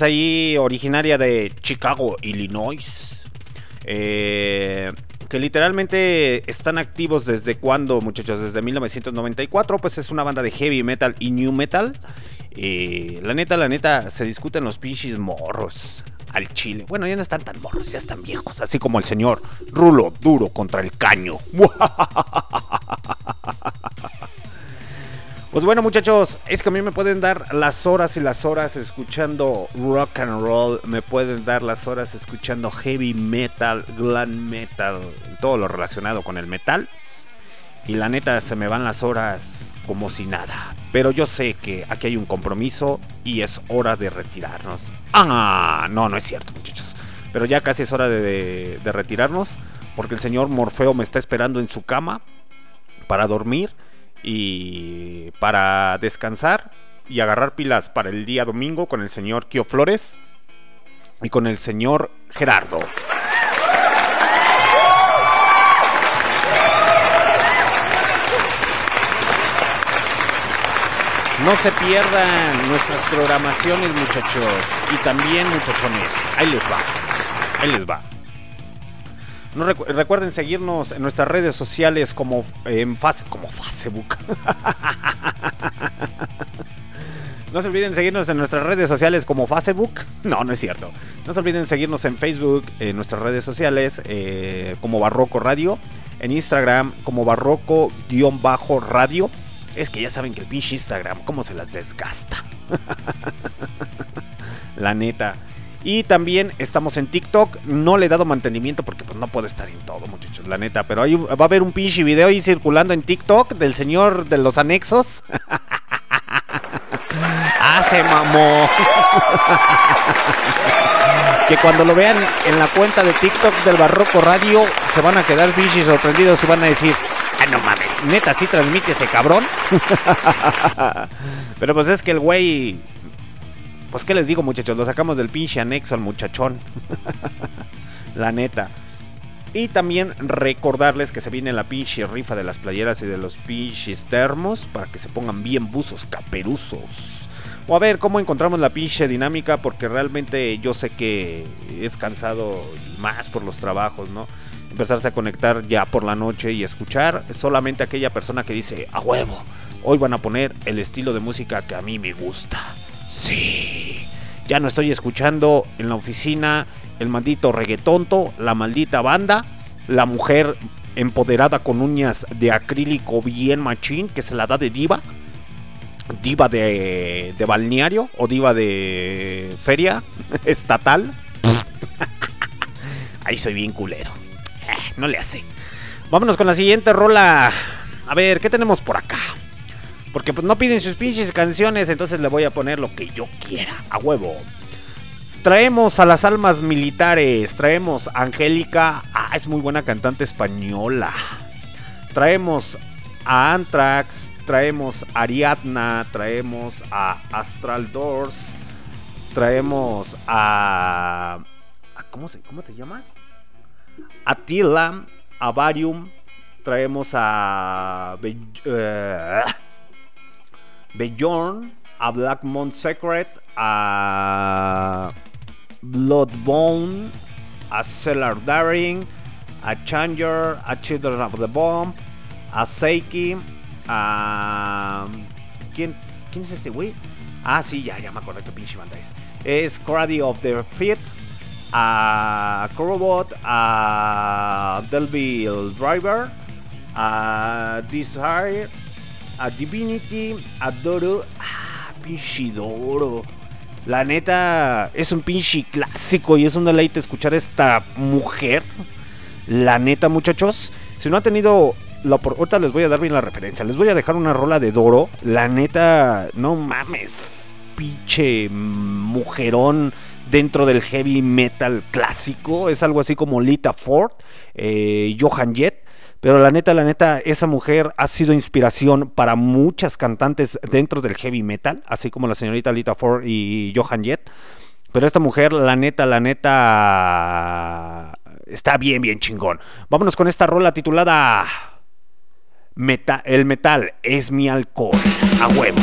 Es ahí originaria de Chicago, Illinois. Eh, que literalmente están activos desde cuando, muchachos, desde 1994, pues es una banda de heavy metal y new metal. Eh, la neta, la neta, se discuten los pinches morros al chile. Bueno, ya no están tan morros, ya están viejos, así como el señor Rulo Duro contra el caño. Pues bueno, muchachos, es que a mí me pueden dar las horas y las horas escuchando rock and roll, me pueden dar las horas escuchando heavy metal, glam metal, todo lo relacionado con el metal. Y la neta se me van las horas como si nada. Pero yo sé que aquí hay un compromiso y es hora de retirarnos. Ah, no, no es cierto, muchachos. Pero ya casi es hora de, de- de retirarnos porque el señor Morfeo me está esperando en su cama para dormir y para descansar y agarrar pilas para el día domingo con el señor Kio Flores y con el señor Gerardo. No se pierdan nuestras programaciones, muchachos. Y también, muchachones, ahí les va. Ahí les va. No recu- recuerden seguirnos en nuestras redes sociales como en face, como Facebook. No se olviden seguirnos en nuestras redes sociales como Facebook. No, no es cierto. No se olviden seguirnos en Facebook, en nuestras redes sociales eh, como Barroco Radio. En Instagram como Barroco-Radio. Es que ya saben que el pinche Instagram, cómo se las desgasta. La neta. Y también estamos en TikTok. No le he dado mantenimiento porque pues, no puedo estar en todo, muchachos. La neta. Pero ahí va a haber un pinche video ahí circulando en TikTok del señor de los anexos. ah, se mamó. que cuando lo vean en la cuenta de TikTok del Barroco Radio, se van a quedar bichis sorprendidos y van a decir, ah, no mames, neta, sí transmite ese cabrón. Pero pues es que el güey, pues qué les digo muchachos, lo sacamos del pinche anexo al muchachón. la neta. Y también recordarles que se viene la pinche rifa de las playeras y de los pinches termos para que se pongan bien buzos caperuzos. O a ver cómo encontramos la pinche dinámica porque realmente yo sé que es cansado más por los trabajos, ¿no? Empezarse a conectar ya por la noche y escuchar solamente aquella persona que dice, a huevo, hoy van a poner el estilo de música que a mí me gusta. Sí. Ya no estoy escuchando en la oficina el maldito reggaetonto, la maldita banda, la mujer empoderada con uñas de acrílico bien machín que se la da de diva. Diva de, de balneario o diva de feria estatal. Ahí soy bien culero. Eh, no le hace. Vámonos con la siguiente rola. A ver, ¿qué tenemos por acá? Porque pues no piden sus pinches canciones, entonces le voy a poner lo que yo quiera, a huevo. Traemos a las almas militares, traemos a Angélica, ah, es muy buena cantante española. Traemos a Anthrax, traemos a Ariadna, traemos a Astral Doors, traemos a... ¿cómo, se, ¿Cómo te llamas? A Tila, a Varium, traemos a... Eh, Bjorn, a Black Moon Secret, a Bloodbone, a Cellar Daring, a Changer, a Children of the Bomb, a Seiki, a... ¿Quién, ¿Quién es este güey? Ah, sí, ya, ya me acordé qué pinche banda es. Es Crady of the Feet, a Corobot, a Delville Driver, a Desire, a Divinity, a Doro. Ah, pinche Doro. La neta, es un pinche clásico y es un deleite escuchar a esta mujer. La neta, muchachos, si no han tenido la ahorita les voy a dar bien la referencia. Les voy a dejar una rola de Doro. La neta, no mames. Pinche mujerón dentro del heavy metal clásico. Es algo así como Lita Ford, eh, Johan Jett. Pero la neta, la neta, esa mujer ha sido inspiración para muchas cantantes dentro del heavy metal, así como la señorita Lita Ford y Johan Jett. Pero esta mujer, la neta, la neta, está bien, bien chingón. Vámonos con esta rola titulada Meta- El metal es mi alcohol. A huevo.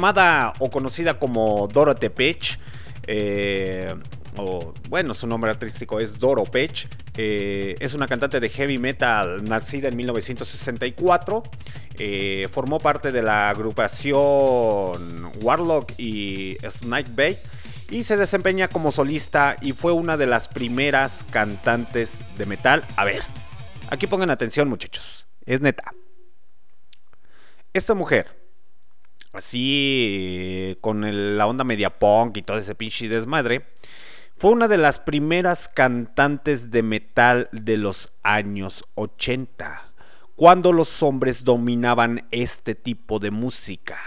Llamada o conocida como Doro Tepech. eh, o, bueno, su nombre artístico es Doro Pech. eh, es una cantante de heavy metal nacida en 1964. eh, formó parte de la agrupación Warlock y Snakebait y se desempeña como solista y fue una de las primeras cantantes de metal. A ver, aquí pongan atención muchachos, es neta. Esta mujer, así con la onda media punk y todo ese pinche desmadre, fue una de las primeras cantantes de metal de los años 80, cuando los hombres dominaban este tipo de música.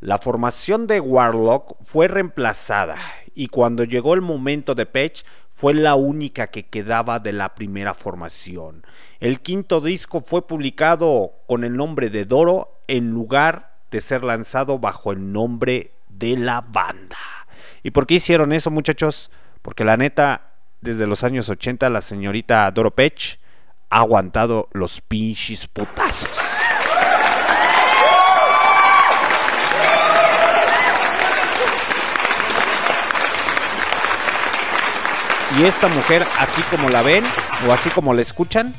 La formación de Warlock fue reemplazada y cuando llegó el momento de Page fue la única que quedaba de la primera formación. El quinto disco fue publicado con el nombre de Doro en lugar de ser lanzado bajo el nombre de la banda. ¿Y por qué hicieron eso muchachos? Porque la neta, desde los años 80 la señorita Doro Pech ha aguantado los pinches putazos. Y esta mujer, así como la ven o así como la escuchan,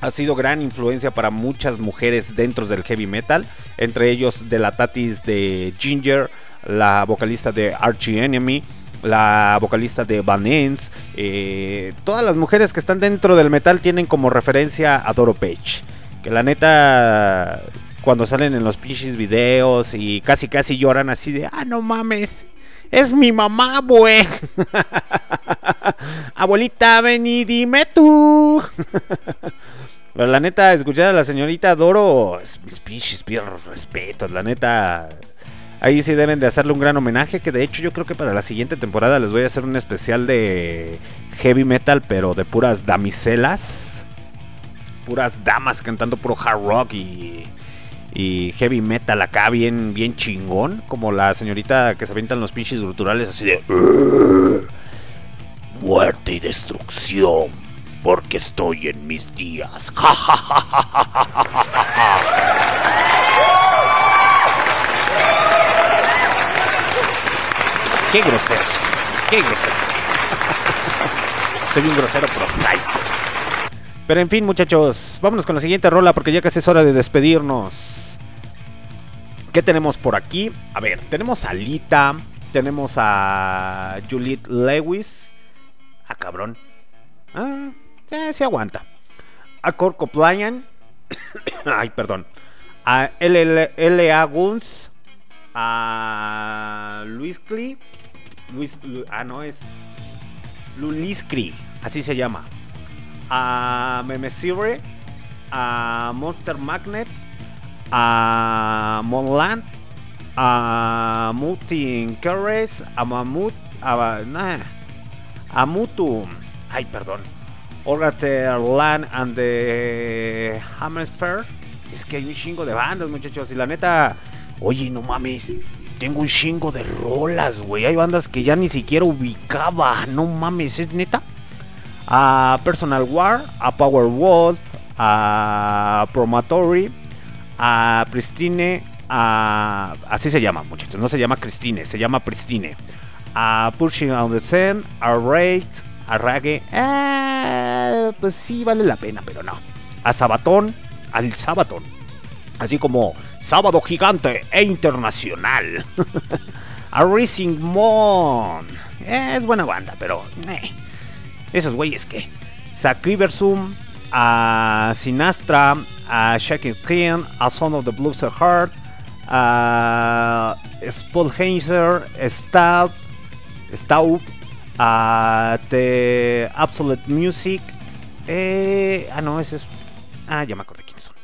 ha sido gran influencia para muchas mujeres dentro del heavy metal, entre ellos de la Tatis de Ginger, la vocalista de Archie Enemy, la vocalista de Van Ens, eh, todas las mujeres que están dentro del metal tienen como referencia a Doro Page, que la neta cuando salen en los pinches videos y casi casi lloran así de, ah, no mames, es mi mamá, güey. Abuelita, ven y dime tú. La neta, escuchar a la señorita Doro, mis pinches pierros respetos, la neta. Ahí sí deben de hacerle un gran homenaje, que de hecho yo creo que para la siguiente temporada les voy a hacer un especial de heavy metal, pero de puras damiselas. Puras damas cantando puro hard rock y, y heavy metal acá bien, bien chingón. Como la señorita que se avientan los pinches guturales así de... Muerte y destrucción, porque estoy en mis días. ¡Ja, ja, ja, ¡Qué grosero! ¡Qué grosero! Soy, un grosero prosaico. Pero en fin, muchachos, vámonos con la siguiente rola porque ya casi es hora de despedirnos. ¿Qué tenemos por aquí? A ver, tenemos a Lita, tenemos a Juliette Lewis. Ah, cabrón. Ah, sí aguanta. A Kurt Cobain. Ay, perdón. A L.A. Guns. A Luis Clee. Luis, Lu- ah, no, es Luliscri, así se llama. A Memesire, a Monster Magnet, a Monland, a Mutin Carres, a Mamut, a, nah, a ay, perdón, Orgater Land and the Hammersphere. Es que hay un chingo de bandas, muchachos, y la neta, oye, no mames. Tengo un chingo de rolas, güey. Hay bandas que ya ni siquiera ubicaba. No mames, ¿es neta? A Personal War, a Power Wolf, a Promatory, a Pristine, a... Así se llama, muchachos. No se llama Christine, se llama Pristine. A Pushing on the Sun, a Raid, a Rage. Ah, pues sí, vale la pena, pero no. A Sabatón, al Sabatón. Así como Sábado Gigante e Internacional. a Racing Moon. Es buena banda, pero... eh, esos güeyes que. Sacriversum, a Sinastra, a Shaking King, a Son of the Blues Heart, a Spolheiser, Stab, Staub, a The Absolute Music. eh, ah, no, ese es. Ah, ya me acordé quiénes son.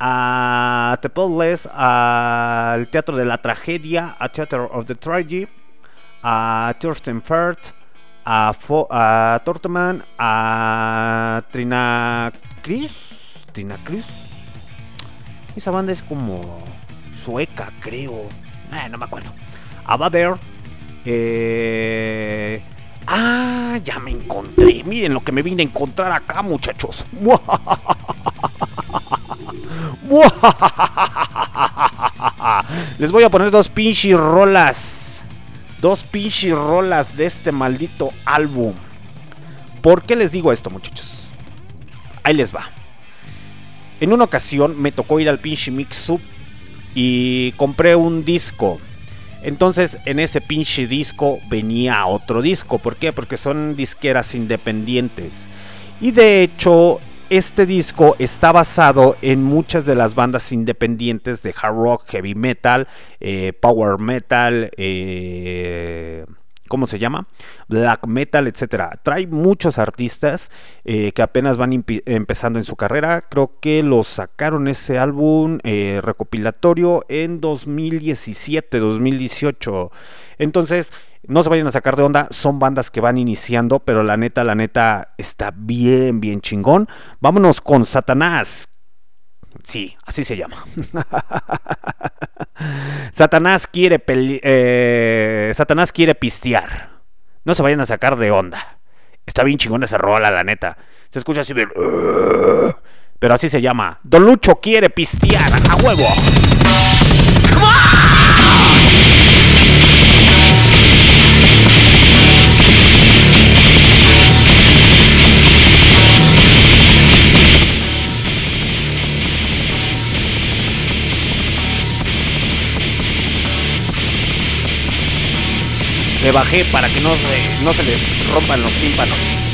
A The Podless, al Teatro de la Tragedia, a Theater of the Tragedy, a Thorsten Firth, a, Fo- a Torteman, a Trina Chris, Trina Chris. Esa banda es como sueca, creo. Eh, no me acuerdo. A Bader. Eh... Ah, ya me encontré. Miren lo que me vine a encontrar acá, muchachos. Les voy a poner dos pinches rolas. Dos pinches rolas de este maldito álbum. ¿Por qué les digo esto, muchachos? Ahí les va. En una ocasión me tocó ir al pinche Mix Up y compré un disco. Entonces en ese pinche disco venía otro disco. ¿Por qué? Porque son disqueras independientes. Y de hecho este disco está basado en muchas de las bandas independientes de hard rock, heavy metal, eh, power metal, eh, ¿cómo se llama? Black metal, etcétera. Trae muchos artistas eh, que apenas van empezando en su carrera. Creo que lo sacaron ese álbum eh, recopilatorio en 2017, 2018. Entonces, no se vayan a sacar de onda, son bandas que van iniciando, pero la neta, la neta está bien, bien chingón. Vámonos con Satanás. Sí, así se llama. Satanás quiere eh, Satanás quiere pistear. No se vayan a sacar de onda. Está bien chingón esa rola, la neta. Se escucha así. Pero así se llama. Don Lucho quiere pistear a huevo. Le bajé para que no se, no se les rompan los tímpanos.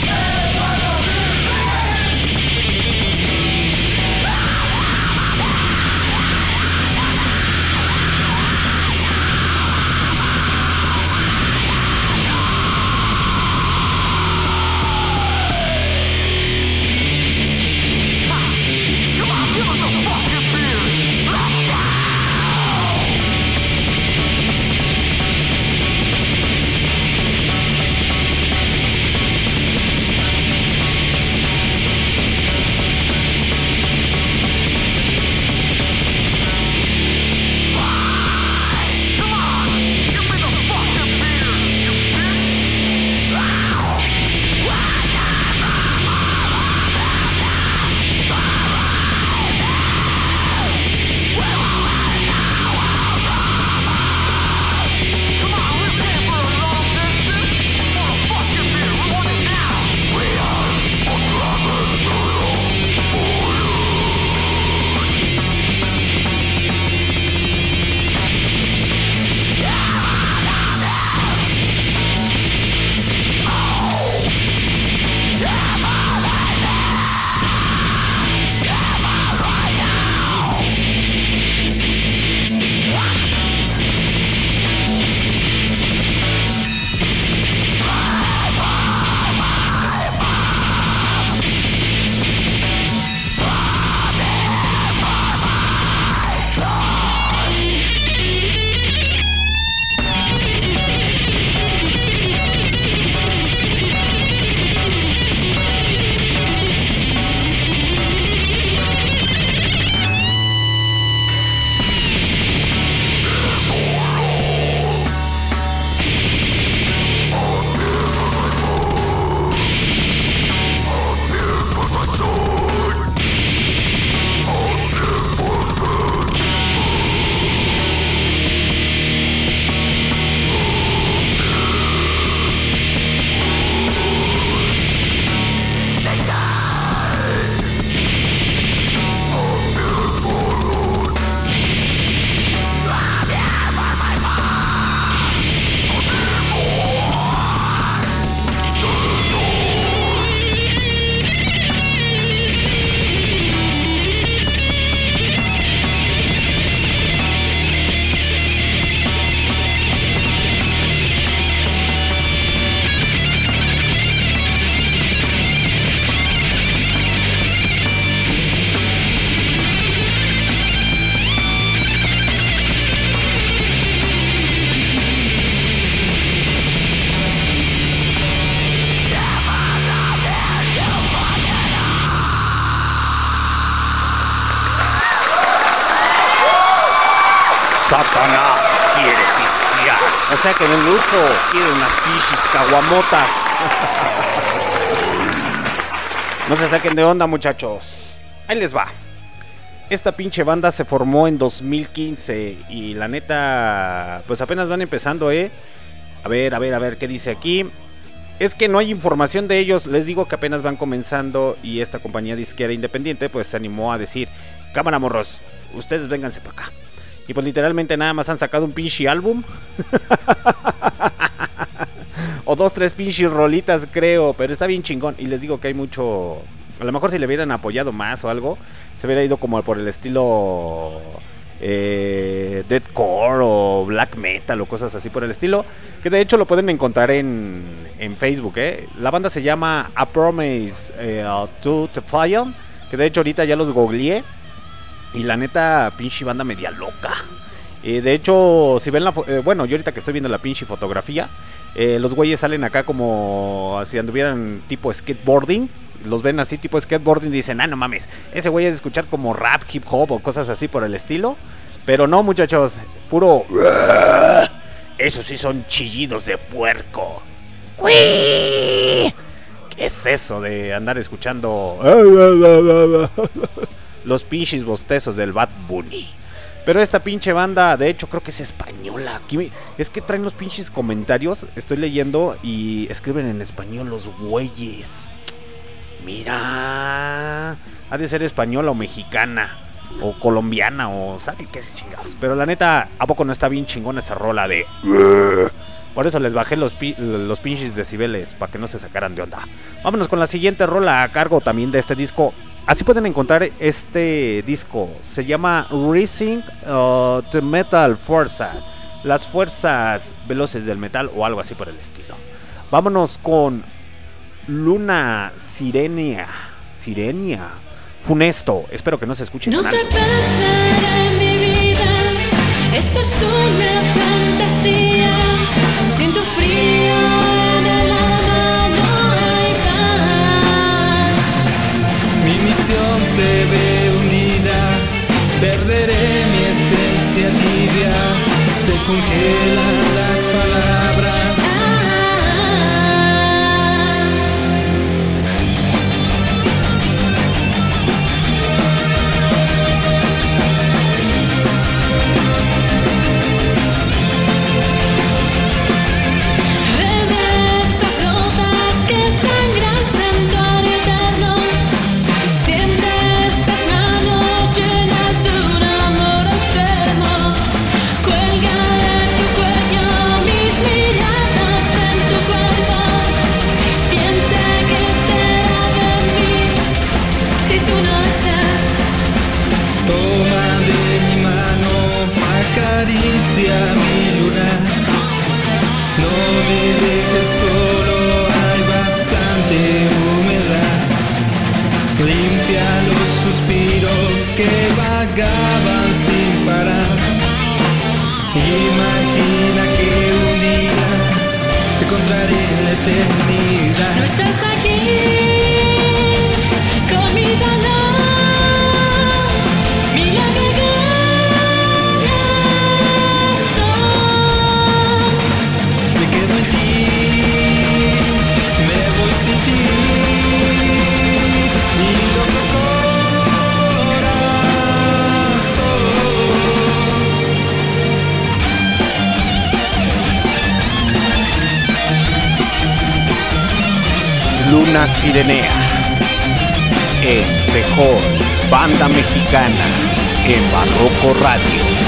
No se saquen de onda, muchachos. Ahí les va. Esta pinche banda se formó en 2015 y la neta, pues apenas van empezando, ¿eh? A ver, a ver, a ver, ¿qué dice aquí? Es que no hay información de ellos, les digo que apenas van comenzando y esta compañía disquera independiente pues se animó a decir, cámara morros, ustedes vénganse para acá. Y pues literalmente nada más han sacado un pinche álbum. dos, tres pinches rolitas creo, pero está bien chingón. Y les digo que hay mucho... A lo mejor si le hubieran apoyado más o algo, se hubiera ido como por el estilo eh, deathcore o black metal o cosas así por el estilo. Que de hecho lo pueden encontrar en, en Facebook. ¿eh? La banda se llama A Promise eh, to the Fire. Que de hecho ahorita ya los googleé. Y la neta, pinche banda media loca. Eh, de hecho, si ven la... eh, bueno, yo ahorita que estoy viendo la pinche fotografía, eh, los güeyes salen acá como si anduvieran tipo skateboarding. Los ven así tipo skateboarding y dicen, ah, no mames, ese güey es de escuchar como rap, hip hop o cosas así por el estilo. Pero no, muchachos, puro... Esos sí son chillidos de puerco. ¿Qué es eso de andar escuchando los pinches bostezos del Bad Bunny? Pero esta pinche banda, de hecho, creo que es española. Aquí es que traen los pinches comentarios. Estoy leyendo y escriben en español los güeyes. Mira. Ha de ser española o mexicana. O colombiana o sabe qué es chingados. Pero la neta, ¿a poco no está bien chingona esa rola de... Por eso les bajé los, los pinches decibeles para que no se sacaran de onda. Vámonos con la siguiente rola a cargo también de este disco. Así pueden encontrar este disco. Se llama Racing uh, the Metal Forza. Las fuerzas veloces del metal o algo así por el estilo. Vámonos con Luna Sirenia. Sirenia. Funesto. Espero que no se escuche No te mi vida, esto es una fantasía. Siento frío se ve hundida, perderé mi esencia tibia, se congelan las palabras. Me dejes Luna Sirenea. En Sejón, banda mexicana. En Barroco Radio.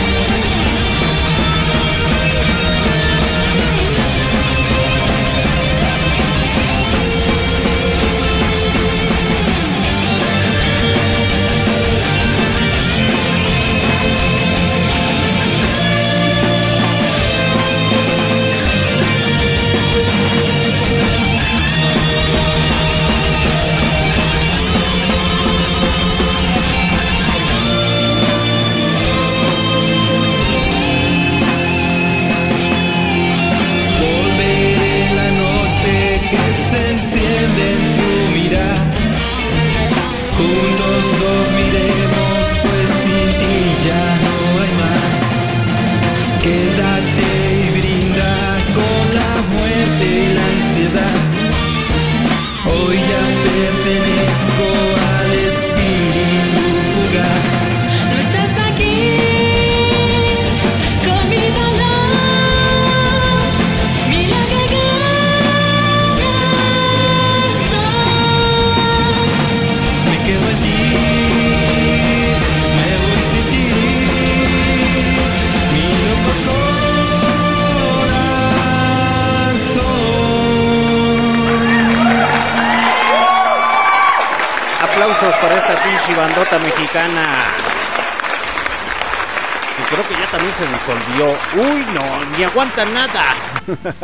Nada.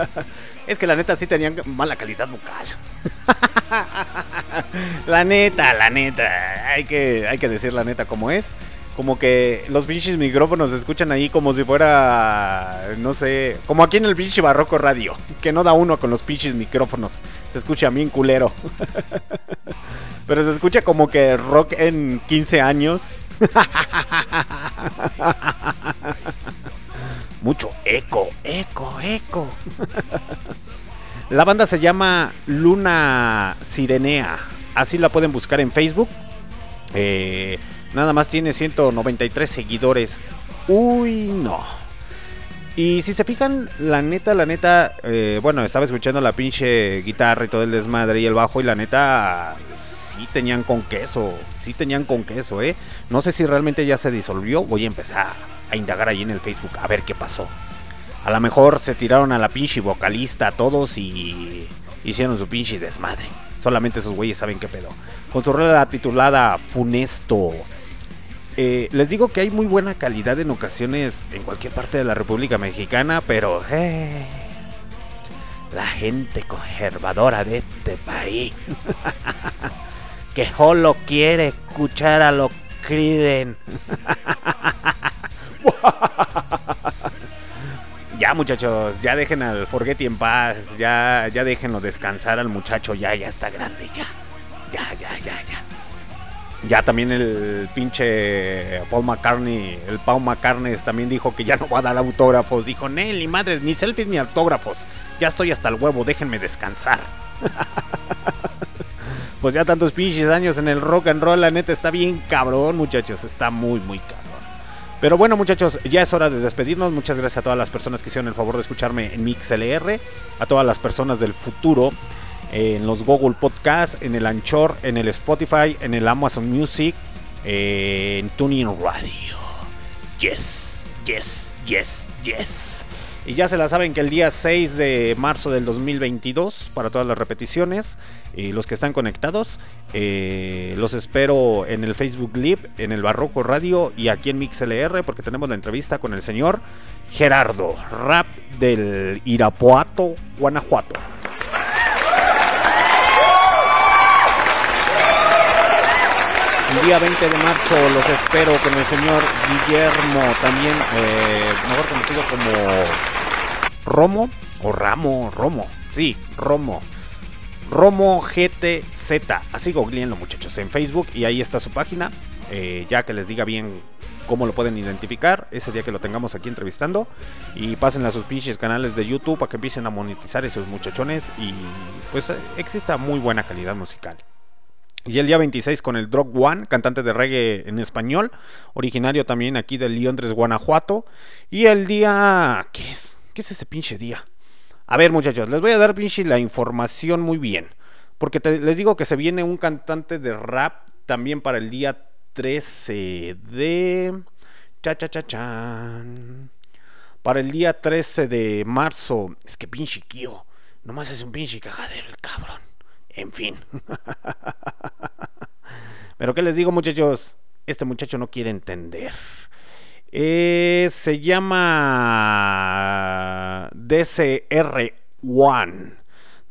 es que la neta sí tenían mala calidad vocal. la neta, la neta. Hay que, hay que decir la neta como es. Como que los pinches micrófonos se escuchan ahí como si fuera, no sé, como aquí en el pinche barroco radio, que no da uno con los pinches micrófonos. Se escucha bien culero. Pero se escucha como que rock en 15 años. Mucho eco, eco, eco. La banda se llama Luna Sirenea. Así la pueden buscar en Facebook. Eh, nada más tiene 193 seguidores. Uy, no. Y si se fijan, la neta, la neta, eh, bueno, estaba escuchando la pinche guitarra y todo el desmadre y el bajo y la neta, sí tenían con queso, sí tenían con queso, ¿eh? No sé si realmente ya se disolvió, voy a empezar a indagar ahí en el Facebook a ver qué pasó. A lo mejor se tiraron a la pinche vocalista todos y hicieron su pinche desmadre. Solamente esos güeyes saben qué pedo. Con su rola titulada Funesto. Eh, les digo que hay muy buena calidad en ocasiones en cualquier parte de la República Mexicana, pero eh, la gente conservadora de este país que solo quiere escuchar a los Criden. ya muchachos, ya dejen al Forgetti en paz, ya, ya déjenlo descansar al muchacho, ya, ya está grande, ya, ya, ya, ya, ya. Ya también el pinche Paul McCartney, el Paul McCartney también dijo que ya no va a dar autógrafos. Dijo, Nelly, madres, ni selfies ni autógrafos. Ya estoy hasta el huevo, déjenme descansar. pues ya tantos pinches años en el rock and roll, la neta está bien cabrón, muchachos. Está muy, muy cabrón. Pero bueno, muchachos, ya es hora de despedirnos. Muchas gracias a todas las personas que hicieron el favor de escucharme en MixLR, a todas las personas del futuro, en los Google Podcast, en el Anchor, en el Spotify, en el Amazon Music, en Tuning Radio. Yes, yes, yes, yes. Y ya se la saben que el día 6 de marzo del 2022, para todas las repeticiones, y los que están conectados, eh, los espero en el Facebook Live, en el Barroco Radio y aquí en MixLR, porque tenemos la entrevista con el señor Gerardo, rap del Irapuato, Guanajuato. El día 20 de marzo los espero con el señor Guillermo, también eh, mejor conocido como Romo o Ramo, Romo, sí, Romo. Romo GTZ, así googleenlo muchachos en Facebook y ahí está su página, eh, ya que les diga bien cómo lo pueden identificar ese día que lo tengamos aquí entrevistando y pasen a sus pinches canales de YouTube para que empiecen a monetizar esos muchachones y pues eh, exista muy buena calidad musical. Y el día 26 con el Drog One, cantante de reggae en español, originario también aquí de Londres, Guanajuato. Y el día... ¿Qué es? ¿Qué es ese pinche día? A ver muchachos, les voy a dar pinche la información muy bien. Porque te- les digo que se viene un cantante de rap también para el día 13 de... Cha cha cha chan. Para el día 13 de marzo. Es que pinche Kio. Nomás es un pinche cagadero el cabrón. En fin. Pero ¿qué les digo muchachos? Este muchacho no quiere entender. Eh, se llama DCR1.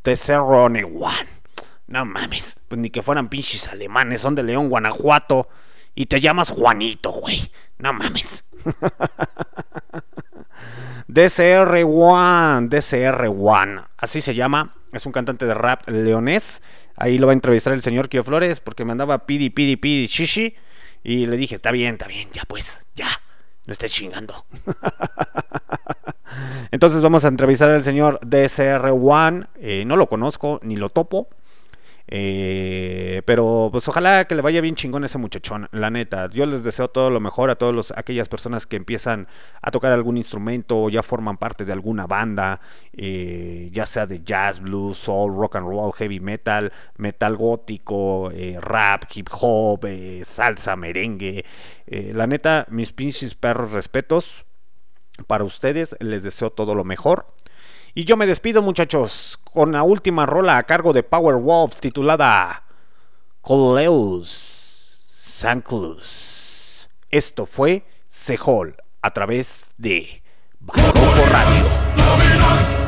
DCR1. No mames. Pues ni que fueran pinches alemanes. Son de León, Guanajuato. Y te llamas Juanito, güey. No mames. DCR1, DCR1, así se llama. Es un cantante de rap leonés. Ahí lo va a entrevistar el señor Kio Flores porque me andaba pidi, pidi, pidi, shishi. Y le dije, está bien, está bien, ya pues, ya. No estés chingando. Entonces vamos a entrevistar al señor DCR1. Eh, no lo conozco ni lo topo. Eh, pero pues ojalá que le vaya bien chingón a ese muchachón, la neta. Yo les deseo todo lo mejor a todas aquellas personas que empiezan a tocar algún instrumento o ya forman parte de alguna banda, eh, ya sea de jazz, blues, soul, rock and roll, heavy metal, metal gótico, eh, rap, hip hop, salsa, merengue. La neta, mis pinches perros respetos para ustedes, les deseo todo lo mejor. Y yo me despido muchachos con la última rola a cargo de Power Wolf titulada Coleus San Cruz. Esto fue Sehol a través de Radio.